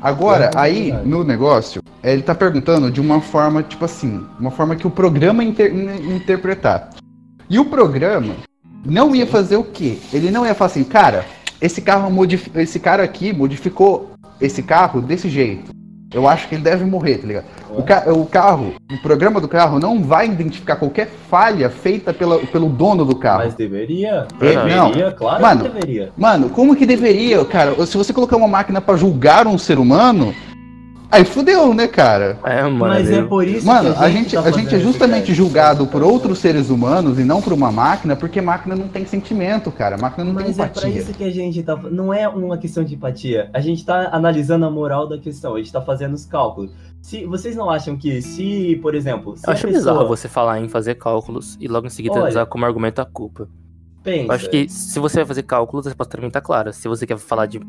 Agora, É aí, no negócio, ele tá perguntando de uma forma, tipo assim, uma forma que o programa inter- in- interpretar. E o programa não ia fazer o quê? Ele não ia falar assim, cara, esse carro modif- esse cara aqui modificou esse carro desse jeito. Eu acho que ele deve morrer, tá ligado? O, ca- o carro, o programa do carro não vai identificar qualquer falha feita pela, pelo dono do carro. Mas deveria? É, não. Deveria, claro Mano, que deveria. Mano, como que deveria, cara? Se você colocar uma máquina pra julgar um ser humano, aí fudeu, né, cara? É, mano. Mas é por isso Mano, que a gente, tá a gente é fazendo justamente teste. julgado por outros seres humanos e não por uma máquina, porque máquina não tem sentimento, cara. Máquina não tem Mas é pra empatia. isso que a gente tá. Não é uma questão de empatia. A gente tá analisando a moral da questão. A gente tá fazendo os cálculos. Se vocês não acham que se, por exemplo, se Eu acho pessoa bizarro você falar em fazer cálculos e logo em seguida Olha. usar como argumento a culpa. pensa, Eu acho que se você vai fazer cálculos, a resposta também tá clara. Se você quer falar de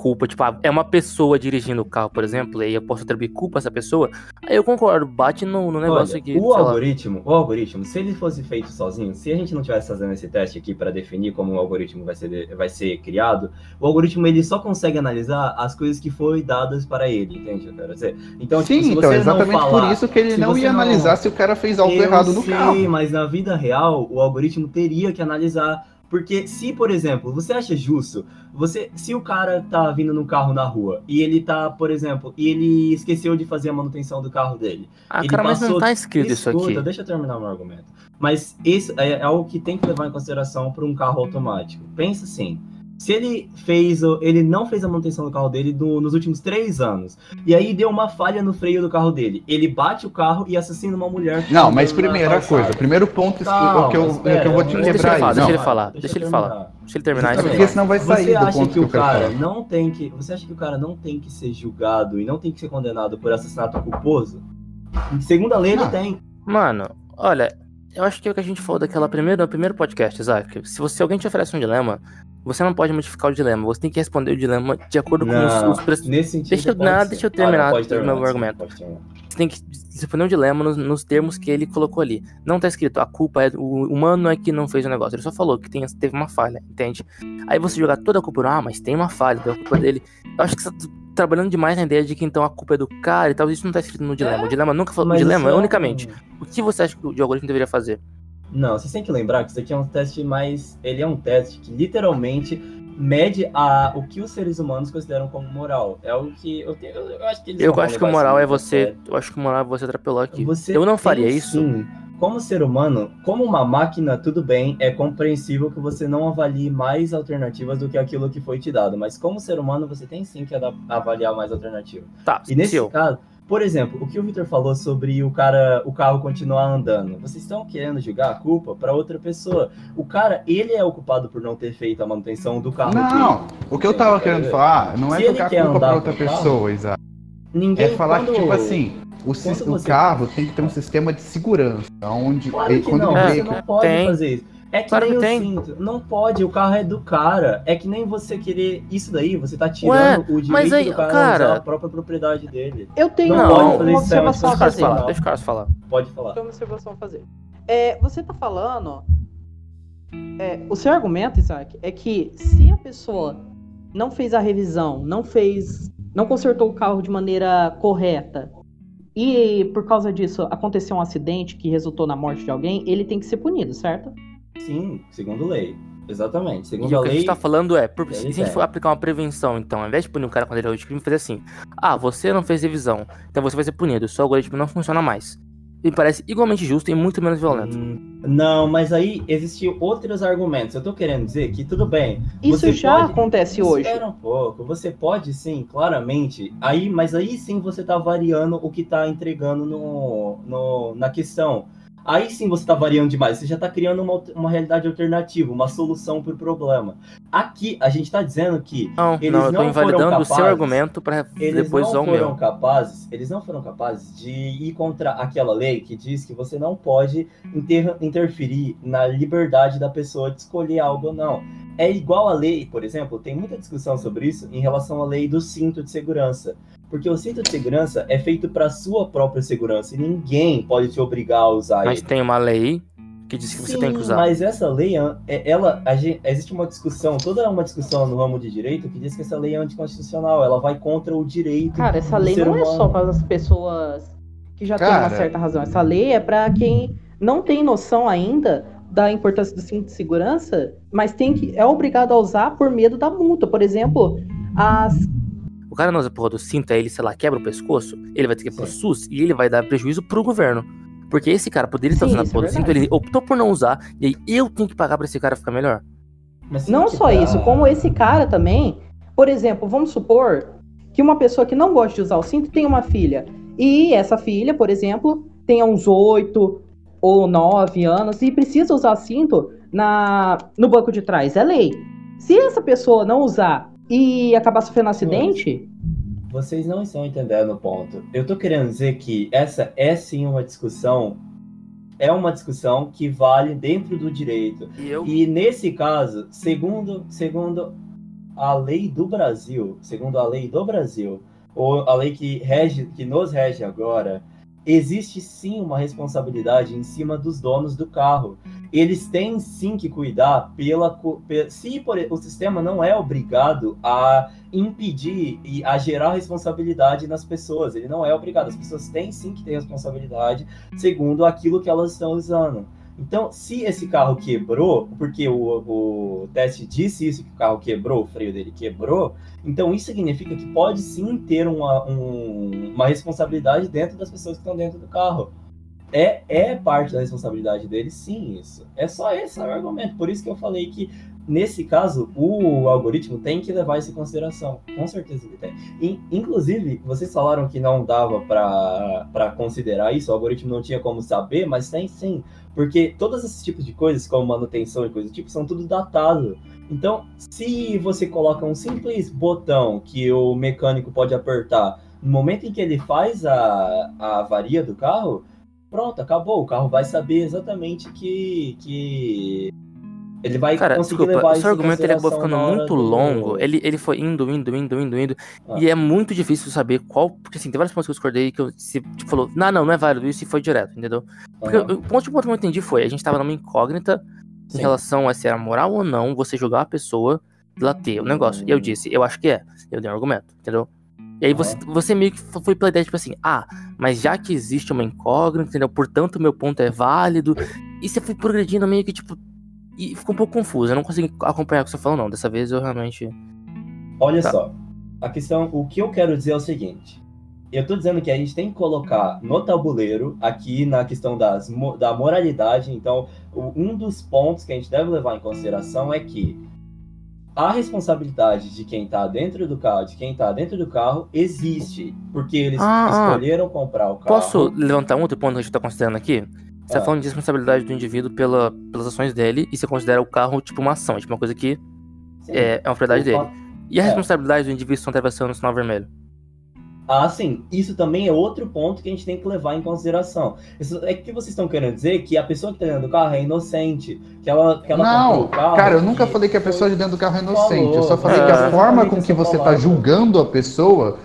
culpa, tipo, ah, é uma pessoa dirigindo o carro, por exemplo, e aí eu posso atribuir culpa a essa pessoa, aí eu concordo, bate no, no negócio Olha, aqui. o sei lá. algoritmo, o algoritmo, se ele fosse feito sozinho, se a gente não tivesse fazendo esse teste aqui para definir como o algoritmo vai ser, vai ser criado, o algoritmo ele só consegue analisar as coisas que foram dadas para ele, entende? Eu quero dizer. Então, tipo, Sim, se então, você exatamente não falar, por isso que ele não ia não- analisar se o cara fez algo Eu errado no sei, carro. mas na vida real, o algoritmo teria que analisar. Porque se, por exemplo, você acha justo, você, se o cara tá vindo no carro na rua e ele tá, por exemplo, e ele esqueceu de fazer a manutenção do carro dele. Ah, ele cara, mas não passou- tá escrito isso Escuta, aqui. deixa eu terminar meu argumento. Mas isso é, é algo que tem que levar em consideração para um carro automático. Pensa assim. Se ele fez, ele não fez a manutenção do carro dele no- nos últimos três anos, e aí deu uma falha no freio do carro dele, ele bate o carro e assassina uma mulher. Não, mas primeira coisa, primeiro ponto Calma, que, eu, espera, que eu vou te mas deixa ele falar, deixa Não, ele falar, Deixa ele falar. terminar. Deixa ele terminar porque senão vai sair Você do acha ponto que que o cara falar. não tem que. Você acha que o cara não tem que ser julgado e não tem que ser condenado por assassinato culposo? Segundo a lei, ele Não. tem. Mano, olha, eu acho que é o que a gente falou daquela primeira, no primeiro podcast, Isaac. Se você alguém te oferece um dilema, você não pode modificar o dilema, você tem que responder o dilema de acordo com Não, os, os pres- nesse sentido. Deixa eu- não, deixa eu Ah, terminar pode o meu argumento. Você tem que responder um dilema nos, nos termos que ele colocou ali. Não tá escrito, a culpa é o humano é que não fez o negócio. Ele só falou que tem, teve uma falha, entende? Aí você jogar toda a culpa, ah, mas tem uma falha, então a culpa é dele. Eu acho que trabalhando demais na ideia de que então a culpa é do cara e tal. Isso não tá escrito no dilema. O dilema nunca falou. O dilema é é unicamente. O que você acha que o algoritmo deveria fazer? Não, vocês têm que lembrar que isso aqui é um teste mais. Ele é um teste que literalmente mede a, o que os seres humanos consideram como moral. É o que eu, tenho, eu, eu acho que eles Eu acho que o moral isso é você. sério. Eu acho que o moral é você atrapalhou aqui. Você eu não faria isso. Como ser humano, como uma máquina, tudo bem, é compreensível que você não avalie mais alternativas do que aquilo que foi te dado. Mas como ser humano, você tem sim que avaliar mais alternativas. Tá, E nesse se eu. caso, por exemplo, o que o Victor falou sobre o cara, o carro continuar andando. Vocês estão querendo jogar a culpa para outra pessoa. O cara, ele é o culpado por não ter feito a manutenção do carro Não, dele. o que eu tava querendo falar não é jogar quer culpa pra outra com o carro, pessoa, exato. Ninguém É falar quando- que, tipo assim, o, quando o carro tem que ter um sistema de segurança. Onde Claro ele- que quando não, ele É, você não pode tem. fazer isso. É que Claro nem que o tem. cinto. Não pode, o carro é do cara. É que nem você querer. Isso daí, você tá tirando o direito aí, do cara, cara- usar a própria propriedade dele. Eu tenho Não, uma fazer é uma observação a Deixa o Carlos fazer. falar, não. deixa o Carlos falar. Pode falar. Tem uma observação a fazer. É, você tá falando. é, o seu argumento, Isaac, é que se a pessoa não fez a revisão, não fez. não consertou o carro de maneira correta, e por causa disso aconteceu um acidente que resultou na morte de alguém, ele tem que ser punido, certo? Sim, segundo lei. Exatamente. E Segundo o a que a lei. gente tá falando é, por, se a gente tem. for aplicar uma prevenção, então, ao invés de punir um cara quando ele é de crime, fazer assim: ah, você não fez revisão, então você vai ser punido, seu algoritmo não funciona mais. Me parece igualmente justo e muito menos violento. Hum, Não, mas aí existem outros argumentos. Eu tô querendo dizer que tudo bem. Isso Você já pode- acontece hoje. Espera um pouco. Você pode sim, claramente. Aí, mas aí sim você tá variando o que tá entregando no, no, na questão. Aí sim você tá variando demais. Você já tá criando uma, uma realidade alternativa, uma solução pro problema. Aqui a gente tá dizendo que Não, Eles não, eu não foram invalidando o seu capazes- argumento eles depois não usar o foram meu. capazes, eles não foram capazes de ir contra aquela lei que diz que você não pode inter- interferir na liberdade da pessoa de escolher algo ou não. É igual a lei, por exemplo, tem muita discussão sobre isso em relação à lei do cinto de segurança. Porque o cinto de segurança é feito para sua própria segurança e ninguém pode te obrigar a usar Mas ele. tem uma lei que diz que você tem que Sim, usar. Mas essa lei, é- ela, a gente- existe uma discussão, toda uma discussão no ramo de direito que diz que essa lei é anticonstitucional, ela vai contra o direito Cara, essa do lei ser não é humano. só para as pessoas que já têm Cara. uma certa razão. Essa lei é para quem não tem noção ainda da importância do cinto de segurança, mas tem que é obrigado a usar por medo da multa. Por exemplo, as O cara não usa a porra do cinto, aí ele, sei lá, quebra o pescoço, ele vai ter que ir pro Sim. SUS e ele vai dar prejuízo pro governo. Porque esse cara poderia estar Sim, usando a é porra do cinto, ele optou por não usar, e aí eu tenho que pagar pra esse cara ficar melhor. Mas Não só isso, como esse cara também. Por exemplo, vamos supor que uma pessoa que não gosta de usar o cinto tem uma filha. E essa filha, por exemplo, tenha uns 8 ou 9 anos e precisa usar cinto na, no banco de trás. É lei. Se essa pessoa não usar e acabar sofrendo um acidente, Vocês não estão entendendo o ponto. Eu tô querendo dizer que essa é sim uma discussão, é uma discussão que vale dentro do direito. E eu. E nesse caso, segundo, segundo a lei do Brasil, segundo a lei do Brasil, ou a lei que rege, que nos rege agora, existe sim uma responsabilidade em cima dos donos do carro. Eles têm sim que cuidar pela se por- o sistema não é obrigado a impedir e a gerar responsabilidade nas pessoas, ele não é obrigado. As pessoas têm sim que ter responsabilidade segundo aquilo que elas estão usando. Então, se esse carro quebrou, porque o, o teste disse isso, que o carro quebrou, o freio dele quebrou, então isso significa que pode sim ter uma, um- uma responsabilidade dentro das pessoas que estão dentro do carro. É, é parte da responsabilidade dele, sim, isso. É só esse o argumento. Por isso que eu falei que, nesse caso, o algoritmo tem que levar isso em consideração. Com certeza ele tem. E, inclusive, vocês falaram que não dava para considerar isso, o algoritmo não tinha como saber, mas tem sim. Porque todos esses tipos de coisas, como manutenção e coisa do tipo, são tudo datado. Então, se você coloca um simples botão que o mecânico pode apertar no momento em que ele faz a, a avaria do carro, pronto, acabou. O carro vai saber exatamente que, que ele vai Cara, conseguir desculpa, levar em argumento ele acabou ficando muito do- longo. Ele, ele foi indo, indo, indo, indo, indo. Ah. E é muito difícil saber qual. Porque assim, tem vários pontos que eu discordei que eu, se, tipo, falou, não, não, não é válido isso e foi direto, entendeu? Porque Aham. o ponto de ponto que eu entendi foi: a gente tava numa incógnita em Sim. relação a se era moral ou não você jogar uma pessoa lá ter o negócio. E eu disse, eu acho que é. Eu dei um argumento, entendeu? E aí você, você meio que foi pela ideia, tipo assim, ah, mas já que existe uma incógnita, entendeu? Portanto, meu ponto é válido. E você foi progredindo meio que, tipo. E ficou um pouco confuso. Eu não consegui acompanhar o que você falou, não. Dessa vez eu realmente. Olha Tá. só, a questão, o que eu quero dizer é o seguinte. Eu tô dizendo que a gente tem que colocar no tabuleiro, aqui na questão das, da moralidade, então, um dos pontos que a gente deve levar em consideração é que a responsabilidade de quem tá dentro do carro, de quem tá dentro do carro, existe. Porque eles Ah, ah. escolheram comprar o carro. Posso levantar um outro ponto que a gente tá considerando aqui? Você tá Ah. falando de responsabilidade do indivíduo pela, pelas ações dele e você considera o carro tipo uma ação, tipo uma coisa que Sim. é, é uma propriedade dele. E a É. responsabilidade do indivíduo que estão atravessando o sinal vermelho? Ah, sim. Isso também é outro ponto que a gente tem que levar em consideração. Isso é que vocês estão querendo dizer que a pessoa que tá dentro do carro é inocente. Que ela, que ela Não, o carro. cara, eu nunca falei que a pessoa de dentro do carro é inocente. Eu só Falou, falei é, que a exatamente forma com que você tá palavra. julgando a pessoa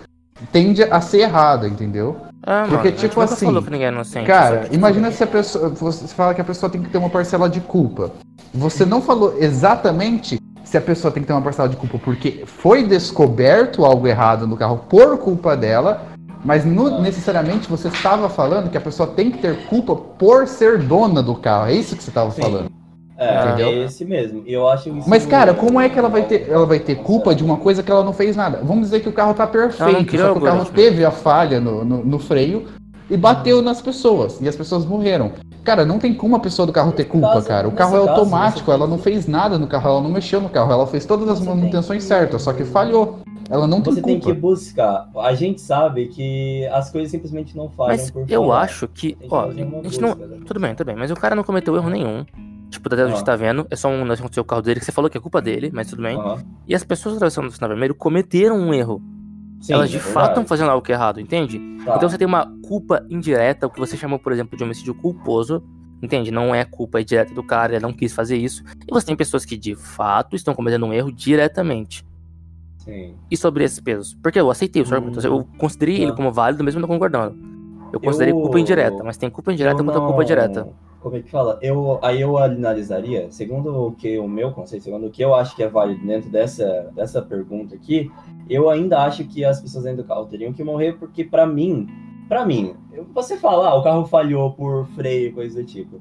tende a ser errada, entendeu? Ah, Porque, mano, tipo assim, falou que ninguém é inocente. Cara, que, imagina se a pessoa. Você fala que a pessoa tem que ter uma parcela de culpa. Você não falou exatamente se a pessoa tem que ter uma parcela de culpa porque foi descoberto algo errado no carro por culpa dela, mas no- necessariamente você estava falando que a pessoa tem que ter culpa por ser dona do carro. É isso que você estava Sim. falando. É, Entendeu? é esse mesmo. E eu acho isso. Mas, cara, como é que ela vai ter, ela vai ter culpa de uma coisa que ela não fez nada? Vamos dizer que o carro tá perfeito, criou só que o carro algoritmo. teve a falha no, no, no freio e bateu nas pessoas. E as pessoas morreram. Cara, não tem como a pessoa do carro ter culpa, caso- cara. O carro é automático, ela não fez nada no carro, ela não mexeu no carro, ela fez todas as manutenções que- certas, só que falhou. Ela não tem Você tem que culpa. buscar. A gente sabe que as coisas simplesmente não falham Mas por eu falar. acho que, ó, a gente não. busca, né? Tudo bem, tudo bem, mas o cara não cometeu erro nenhum. Tipo, da que a gente tá vendo, é só um negócio que aconteceu o carro dele, que você falou que é culpa dele, mas tudo bem. Aham. E as pessoas atravessando o sinal vermelho cometeram um erro. Sim, Elas de é fato estão fazendo algo que é errado, entende? Tá. Então você tem uma culpa indireta, o que você chamou, por exemplo, de homicídio culposo. Entende? Não é culpa direta do cara, ele não quis fazer isso. E você tem pessoas que de fato estão cometendo um erro diretamente. Sim. E sobre esses pesos? Porque eu aceitei o seu Hum. argumento. Eu considerei ele Tá. como válido, mesmo não concordando. Eu considerei Eu- culpa indireta, mas tem culpa indireta contra não- culpa direta. Como é que fala? Eu, aí eu analisaria, segundo o que o meu conceito, segundo o que eu acho que é válido dentro dessa, dessa pergunta aqui, eu ainda acho que as pessoas dentro do carro teriam que morrer, porque pra mim, pra mim, você fala, ah, o carro falhou por freio, coisa do tipo.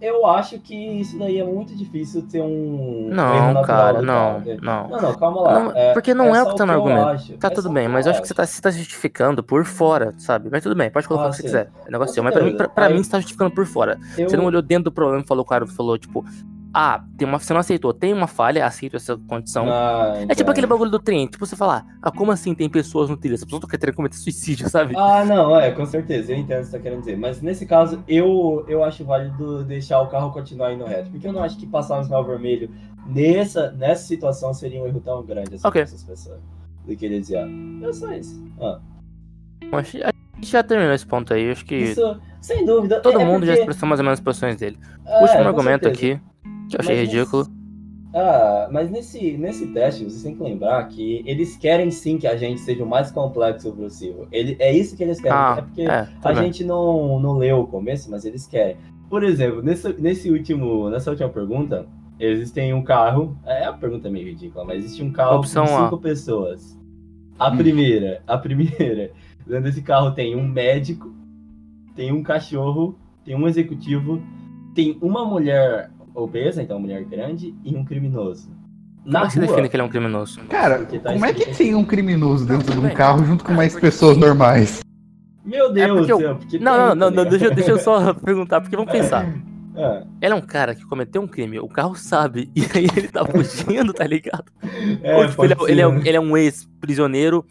Eu- acho que isso daí é muito difícil ter um Não, natural cara, do não, ok? não. Não, não, calma lá. Não, É- porque não é, o só que tá no argumento. acho. Tá É tudo bem, o mas eu acho que você tá, você tá justificando por fora, sabe? Mas tudo bem, pode colocar Ah, o que você sim. quiser. É negócio seu. Mas pra mim, pra, pra certeza. mim, você tá justificando por fora. Eu- Você não olhou dentro do problema e falou, claro, falou, tipo, ah, tem uma, você não aceitou, tem uma falha, aceito essa condição. Ah, É tipo aquele bagulho do trem, tipo, você falar, ah, como assim tem pessoas no trilho? As pessoas estão querendo cometer suicídio, *laughs* sabe? Ah, não, é, com certeza, eu entendo o que você tá querendo dizer. Mas nesse caso, eu, eu acho válido deixar o carro continuar indo reto. Porque eu não acho que passar no sinal vermelho nessa, nessa situação seria um erro tão grande assim Ok. pra essas pessoas. Do que desviar. É só isso. Ah, gente já terminou esse ponto aí, acho que isso, sem dúvida. todo é mundo já porque- expressou mais ou menos as posições dele. é, Último argumento certeza. aqui, que eu achei Mas nesse- ridículo. Ah, mas nesse, nesse teste, vocês têm que lembrar que eles querem sim que a gente seja o mais complexo possível. Ele, é isso que eles querem. Ah, é porque é, A gente não, não leu o começo, mas eles querem. Por exemplo, nesse, nesse último, nessa última pergunta, existem um carro. É a pergunta é meio ridícula, mas existe um carro Opção com A. cinco pessoas. A primeira, a primeira. Dentro desse carro tem um médico, tem um cachorro, tem um executivo, tem uma mulher obesa, então uma mulher grande, e um criminoso. Na Como é que você rua, define que ele é um criminoso? Cara, tá como é que tem um criminoso dentro de um carro junto com É, mais pessoas normais? Meu Deus porque eu- do céu, porque Não, não, não, não, deixa, eu- deixa eu só *laughs* perguntar, porque vamos pensar. Ah, Ele é um cara que cometeu um crime, o carro sabe, *laughs* e aí ele tá fugindo, tá ligado? é, Ou, tipo, ele, é, ele é ele é um ex-prisioneiro.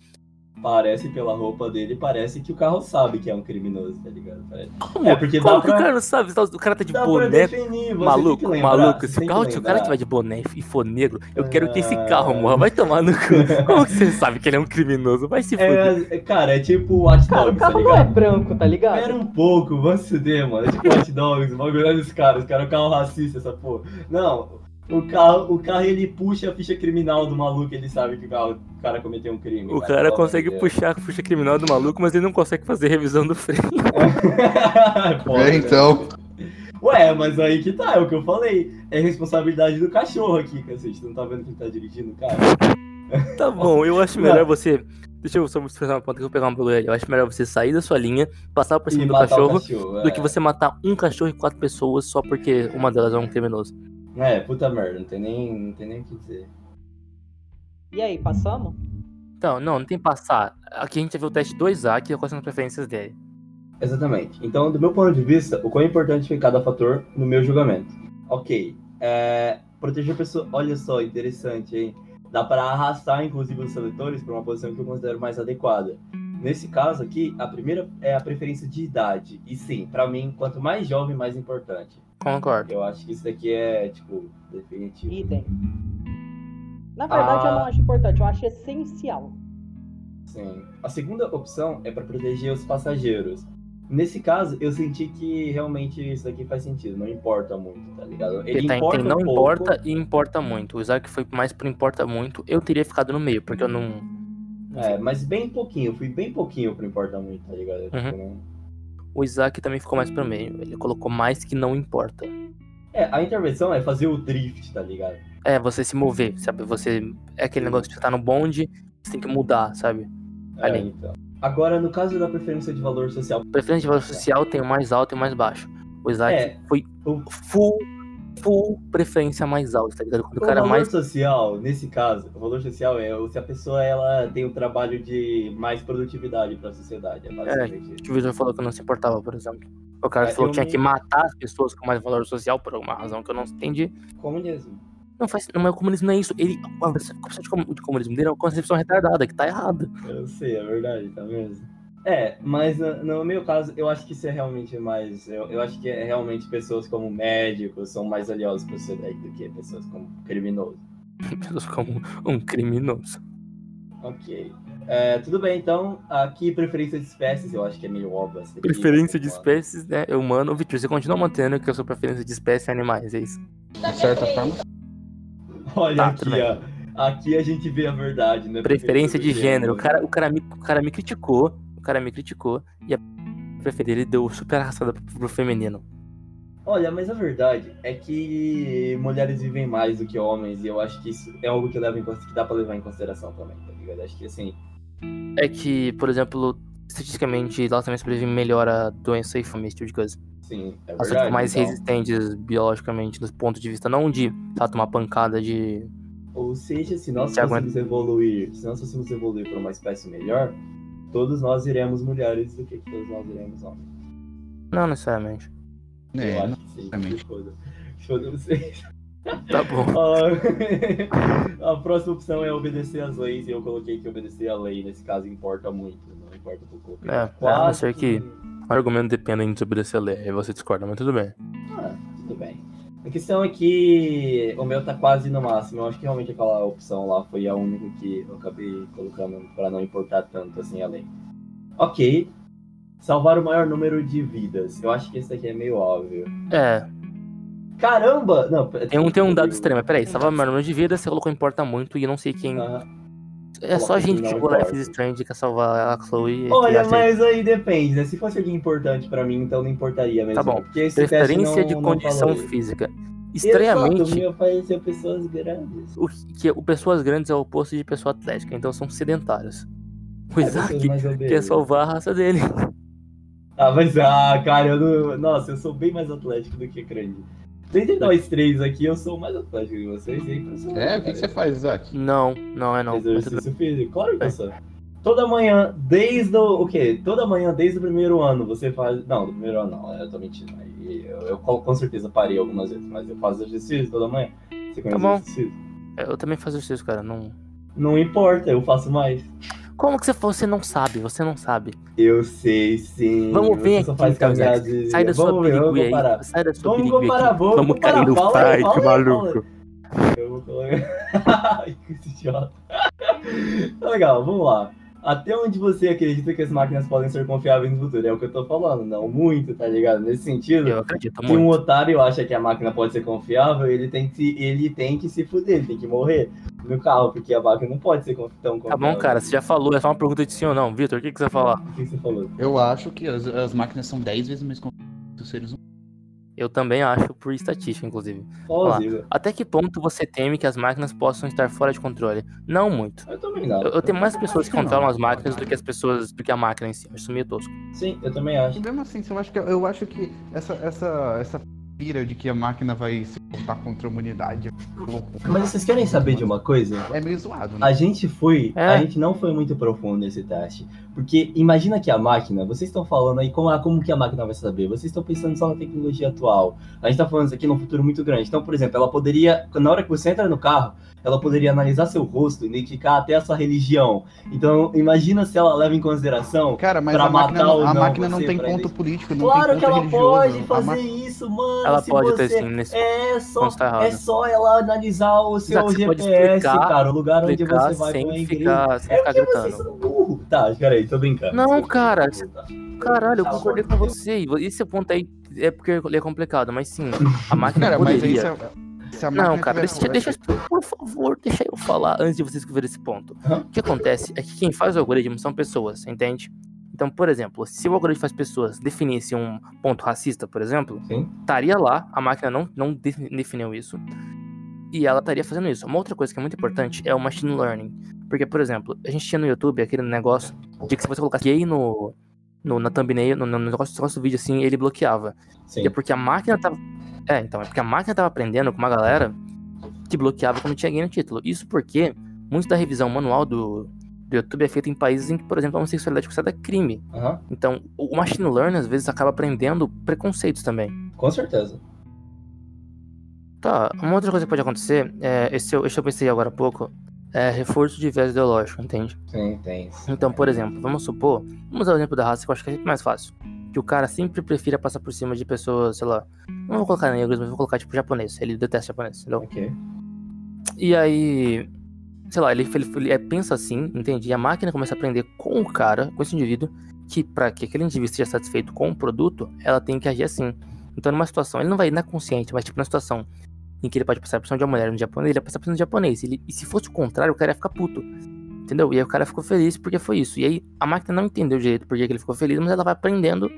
Parece pela roupa dele, parece que o carro sabe que é um criminoso, tá ligado? Parece. Como, É, porque como dá que pra- o cara não sabe? O cara tá de Dá boné. definir, Maluco, lembrar, maluco, se o, carro, se o cara tiver de boné e for negro, eu quero que esse Ah. carro morra. Vai tomar no cu. *laughs* Como que você sabe que ele é um criminoso? Vai se fuder. É, é, cara, é tipo Watch Cara, o Dogs, tá carro não é branco, tá ligado? Espera um pouco, vamos se fuder, mano. É tipo Watch Dogs, o bagulho olha os caras, os caras é um carro racista, essa porra. Não, o carro, o carro ele puxa a ficha criminal do maluco, ele sabe que o, carro, o cara cometeu um crime. O cara, cara pelo consegue puxar a ficha criminal do maluco, mas ele não consegue fazer revisão do freio. *laughs* É, então. Ué, mas aí que tá, é o que eu falei. É responsabilidade do cachorro aqui, cacete. Não tá vendo que ele tá dirigindo o carro? *laughs* Tá bom, eu acho melhor você. Deixa eu só fazer uma ponta que eu vou pegar um bagulho ali. Eu acho melhor você sair da sua linha, passar por cima E do cachorro, cachorro. do é. que você matar um cachorro e quatro pessoas só porque uma delas é um criminoso. É, puta merda, não tem nem, não tem nem o que dizer. E aí, passamos? Então, não, não tem que passar. Aqui a gente já viu o teste 2A, que é quais são as preferências dele. Exatamente. Então, do meu ponto de vista, o quão importante foi cada fator no meu julgamento. Ok. É, proteger a pessoa. Olha só, interessante, hein? Dá para arrastar, inclusive, os seletores para uma posição que eu considero mais adequada. Nesse caso aqui, a primeira é a preferência de idade. E sim, para mim, quanto mais jovem, mais importante. Concordo. Eu acho que isso daqui é, tipo, definitivo. Idem. Na verdade, eu Ah. não acho importante, eu acho essencial. Sim. A segunda opção é para proteger os passageiros. Nesse caso, eu senti que realmente isso aqui faz sentido, não importa muito, tá ligado? Ele tá, importa não um pouco, importa e importa muito. O Isaac foi mais por importa muito. Eu teria ficado no meio, porque eu não. É, mas bem pouquinho, eu fui bem pouquinho pro importa muito, tá ligado? Eu, tipo, não- O Isaac também ficou mais pro meio. Ele colocou mais que não importa. É, a intervenção é fazer o drift, tá ligado? É, você se mover, sabe? Você. É aquele negócio que você tá no bonde, você tem que mudar, sabe? É, então. Agora, no caso da preferência de valor social, Preferência de valor social tem o mais alto e o mais baixo. O Isaac É, foi o- full, full preferência mais alta, tá ligado? Quando o o cara valor mais. social, nesse caso, o valor social é se a pessoa ela tem um trabalho de mais produtividade pra sociedade, é basicamente isso. que o Vitor falou que não se importava, por exemplo. O cara É, falou que tinha me- que matar as pessoas com mais valor social por alguma razão que eu não entendi. Comunismo. Não faz. Não, mas o comunismo não é isso. Ele, a concepção de comu- de comunismo dele é uma concepção retardada, que tá errada. Eu sei, é verdade, tá mesmo? É, mas no, meu caso, eu acho que isso é realmente mais. Eu, eu acho que é realmente pessoas como médicos são mais aliados pra sociedade do que pessoas como criminosos. *laughs* Pessoas como um criminoso. Ok. É, tudo bem, então, aqui preferência de espécies, eu acho que é meio óbvio. Preferência de espécies, né? Humano. Vitor, você continua mantendo que a sua preferência de espécie é animais, é isso? De certa forma. Olha Tá, aqui, ó. Aqui a gente vê a verdade, né? Preferência de do gênero. O cara, o, cara me, o cara me criticou. O cara me criticou. E a preferida ele deu super arrastada pro, feminino. Olha, mas a verdade é que mulheres vivem mais do que homens, e eu acho que isso é algo que, leva em, que dá pra levar em consideração também, tá ligado? Acho que assim. É que, por exemplo, estatisticamente, elas também sobrevivem melhor a doença e fome, esse tipo de coisa. Sim, é Elas são verdade. tipo, mais então. resistentes biologicamente, do ponto de vista não de tá, tomar pancada de. Ou seja, se nós Se aguenta- evoluir, se nós fôssemos evoluir para uma espécie melhor, todos nós iremos mulheres do que todos nós iremos homens. Não necessariamente. eu É, acho que sim. exatamente. Foda. Foda vocês. *laughs* Tá bom. *laughs* A próxima opção é obedecer às leis, e eu coloquei que obedecer à lei, nesse caso, importa muito. Não importa um pouco. É, é, a não ser que- O argumento depende de desobedecer a lei, aí você discorda, mas tudo bem. Ah, tudo bem. A questão é que o meu tá quase no máximo. Eu acho que realmente aquela opção lá foi a única que eu acabei colocando pra não importar tanto assim a lei. Ok. Salvar o maior número de vidas. Eu acho que esse daqui é meio óbvio. É, Caramba! Não, tem um, tem um dado extremo. Peraí, salvar o maior número de vidas, você colocou importa muito e eu não sei quem. Ah, É só coloca gente que jogou Life is Strange que quer salvar a Chloe. Olha, mas aí depende, né? Se fosse alguém importante pra mim, então não importaria mesmo. Tá bom. Preferência não- de não condição falou física. Exato, Estranhamente, me apareceu pessoas grandes. o que o pessoas grandes é o oposto de pessoa atlética, então são sedentários. O É, pessoas Isaac quer salvar a raça dele. Ah, mas ah, cara, eu não. Nossa, eu sou bem mais atlético do que grande. Dentre nós três aqui, eu sou o mais atlético que vocês. É impressionante. É, o que, que você faz, Isaac? Não, não é não. Exercício físico? Claro que eu sou. Toda manhã, desde o. O quê? Toda manhã, desde o primeiro ano, você faz. Não, do primeiro ano não, eu tô mentindo. Aí Eu, eu com com certeza parei algumas vezes, mas eu faço exercício toda manhã. Você conhece bom. exercício? Eu também faço exercício, cara. Não... Não importa, eu faço mais. Como que você, você não sabe? Você não sabe. Eu sei, sim. Vamos ver aqui, então, caminhadas. Sai da sua Vamos birigui aí. comparar. Sai da sua Vamos birigui comparar, vamos cair no fight, fala maluco. Eu vou colocar. *laughs* Ai, que idiota. Tá legal, vamos lá. Até onde você acredita que as máquinas podem ser confiáveis no futuro? É o que eu tô falando, não muito, tá ligado? Nesse sentido, Eu acredito se um muito. otário acha que a máquina pode ser confiável, ele tem que se, ele tem que se fuder, ele tem que morrer no carro, porque a máquina não pode ser tão Tá confiável. bom, cara. Você já falou. É só uma pergunta de sim ou não. Vitor, o que, que você vai falar? O que você falou? Eu acho que as, as máquinas são 10 vezes mais confiáveis que os seres humanos. Eu também acho, por estatística, inclusive. Plausível. Até que ponto você teme que as máquinas possam estar fora de controle? Não muito. Eu também não. Eu, eu tenho mais pessoas que Acho que controlam não. as máquinas do que as pessoas, do que a máquina em si. Eu Isso meio tosco. Sim, eu também acho. Mesmo assim, eu acho que, eu acho que essa, essa, essa pira de que a máquina vai se voltar contra a humanidade. Mas vocês querem saber de uma coisa? É meio zoado, né? A gente foi, É. a gente não foi muito profundo nesse teste. Porque imagina que a máquina, vocês estão falando aí como, a- como que a máquina vai saber? Vocês estão pensando só na tecnologia atual. A gente tá falando isso aqui num futuro muito grande. Então, por exemplo, ela poderia, na hora que você entra no carro, ela poderia analisar seu rosto, identificar até a sua religião. Então, imagina se ela leva em consideração. Cara, mas pra a máquina, ou a não máquina não tem ponto político, não Claro tem que ponto ela religioso. pode A fazer ma- isso, mano. Ela se pode você... ter sim nesse É só, tá é só ela analisar o seu Exato, GPS, explicar- cara, o lugar onde você vai pra uma sem igreja. ficar, sem É ficar porque vocês gritando. são burro. Tá, peraí, tô brincando. Não, cara. Caralho, eu Tá concordei com você. e Esse ponto aí é porque ele é complicado, mas sim, a *laughs* máquina Cara, mas aí poderia. a, se a máquina Não, cara, deixa, deixa, por favor, deixa eu falar antes de vocês escrever esse ponto. Hã? O que acontece é que quem faz o algoritmo são pessoas, entende? Então, por exemplo, se o algoritmo faz pessoas definisse um ponto racista, por exemplo, Sim. estaria lá, a máquina não, não defi- definiu isso, e ela estaria fazendo isso. Uma outra coisa que é muito importante é o machine learning. Porque, por exemplo, a gente tinha no YouTube aquele negócio de que se você colocasse gay no, no, na thumbnail, no, no negócio, do vídeo assim, ele bloqueava. Sim. E é porque a máquina tava. É, então, é porque a máquina tava aprendendo com uma galera que bloqueava quando tinha gay no título. Isso porque muito da revisão manual do, do YouTube é feita em países em que, por exemplo, a homossexualidade é considerada crime. Aham, Então, o machine learning às vezes acaba aprendendo preconceitos também. com certeza. Tá, uma outra coisa que pode acontecer, é, esse, eu- esse eu pensei agora há pouco, é reforço de viés ideológico, entende? Sim, tem. Então, por exemplo, vamos supor, vamos usar o exemplo da raça, que eu acho que é sempre mais fácil. Que o cara sempre prefira passar por cima de pessoas, sei lá, não vou colocar negros, mas vou colocar tipo japonês. Ele detesta japonês, entendeu? Ok. E aí, sei lá, ele, ele, ele, é, pensa assim, entende? E a máquina começa a aprender com o cara, com esse indivíduo, que pra que aquele indivíduo esteja satisfeito com o produto, ela tem que agir assim. Então, numa situação, ele não vai ir na consciente, mas tipo, na situação em que ele pode passar por cima de uma mulher no japonês, ele vai passar por cima do japonês. Ele, e se fosse o contrário, o cara ia ficar puto. Entendeu? E aí o cara ficou feliz porque foi isso. E aí a máquina não entendeu direito porque que ele ficou feliz, mas ela vai aprendendo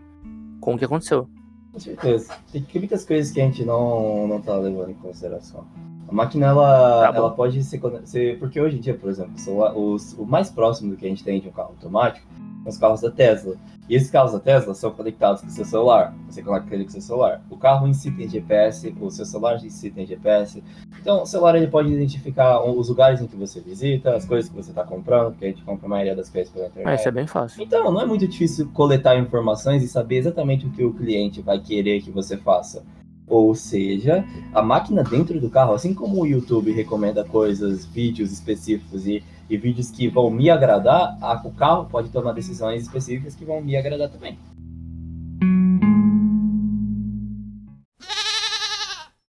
com o que aconteceu. Com certeza. Tem muitas coisas que a gente não, não tá levando em consideração. A máquina, ela, Tá ela pode ser, ser. Porque hoje em dia, por exemplo, o o mais próximo do que a gente tem de um carro automático os carros da Tesla. E esses carros da Tesla são conectados com o seu celular. Você conecta ele com o seu celular. O carro em si tem GPS, o seu celular em si tem GPS. Então, o celular ele pode identificar os lugares em que você visita, as coisas que você está comprando, porque a gente compra a maioria das coisas pela internet. Mas isso é bem fácil. Então, não é muito difícil coletar informações e saber exatamente o que o cliente vai querer que você faça. Ou seja, a máquina dentro do carro, assim como o YouTube recomenda coisas, vídeos específicos e, e vídeos que vão me agradar, a- o carro pode tomar decisões específicas que vão me agradar também.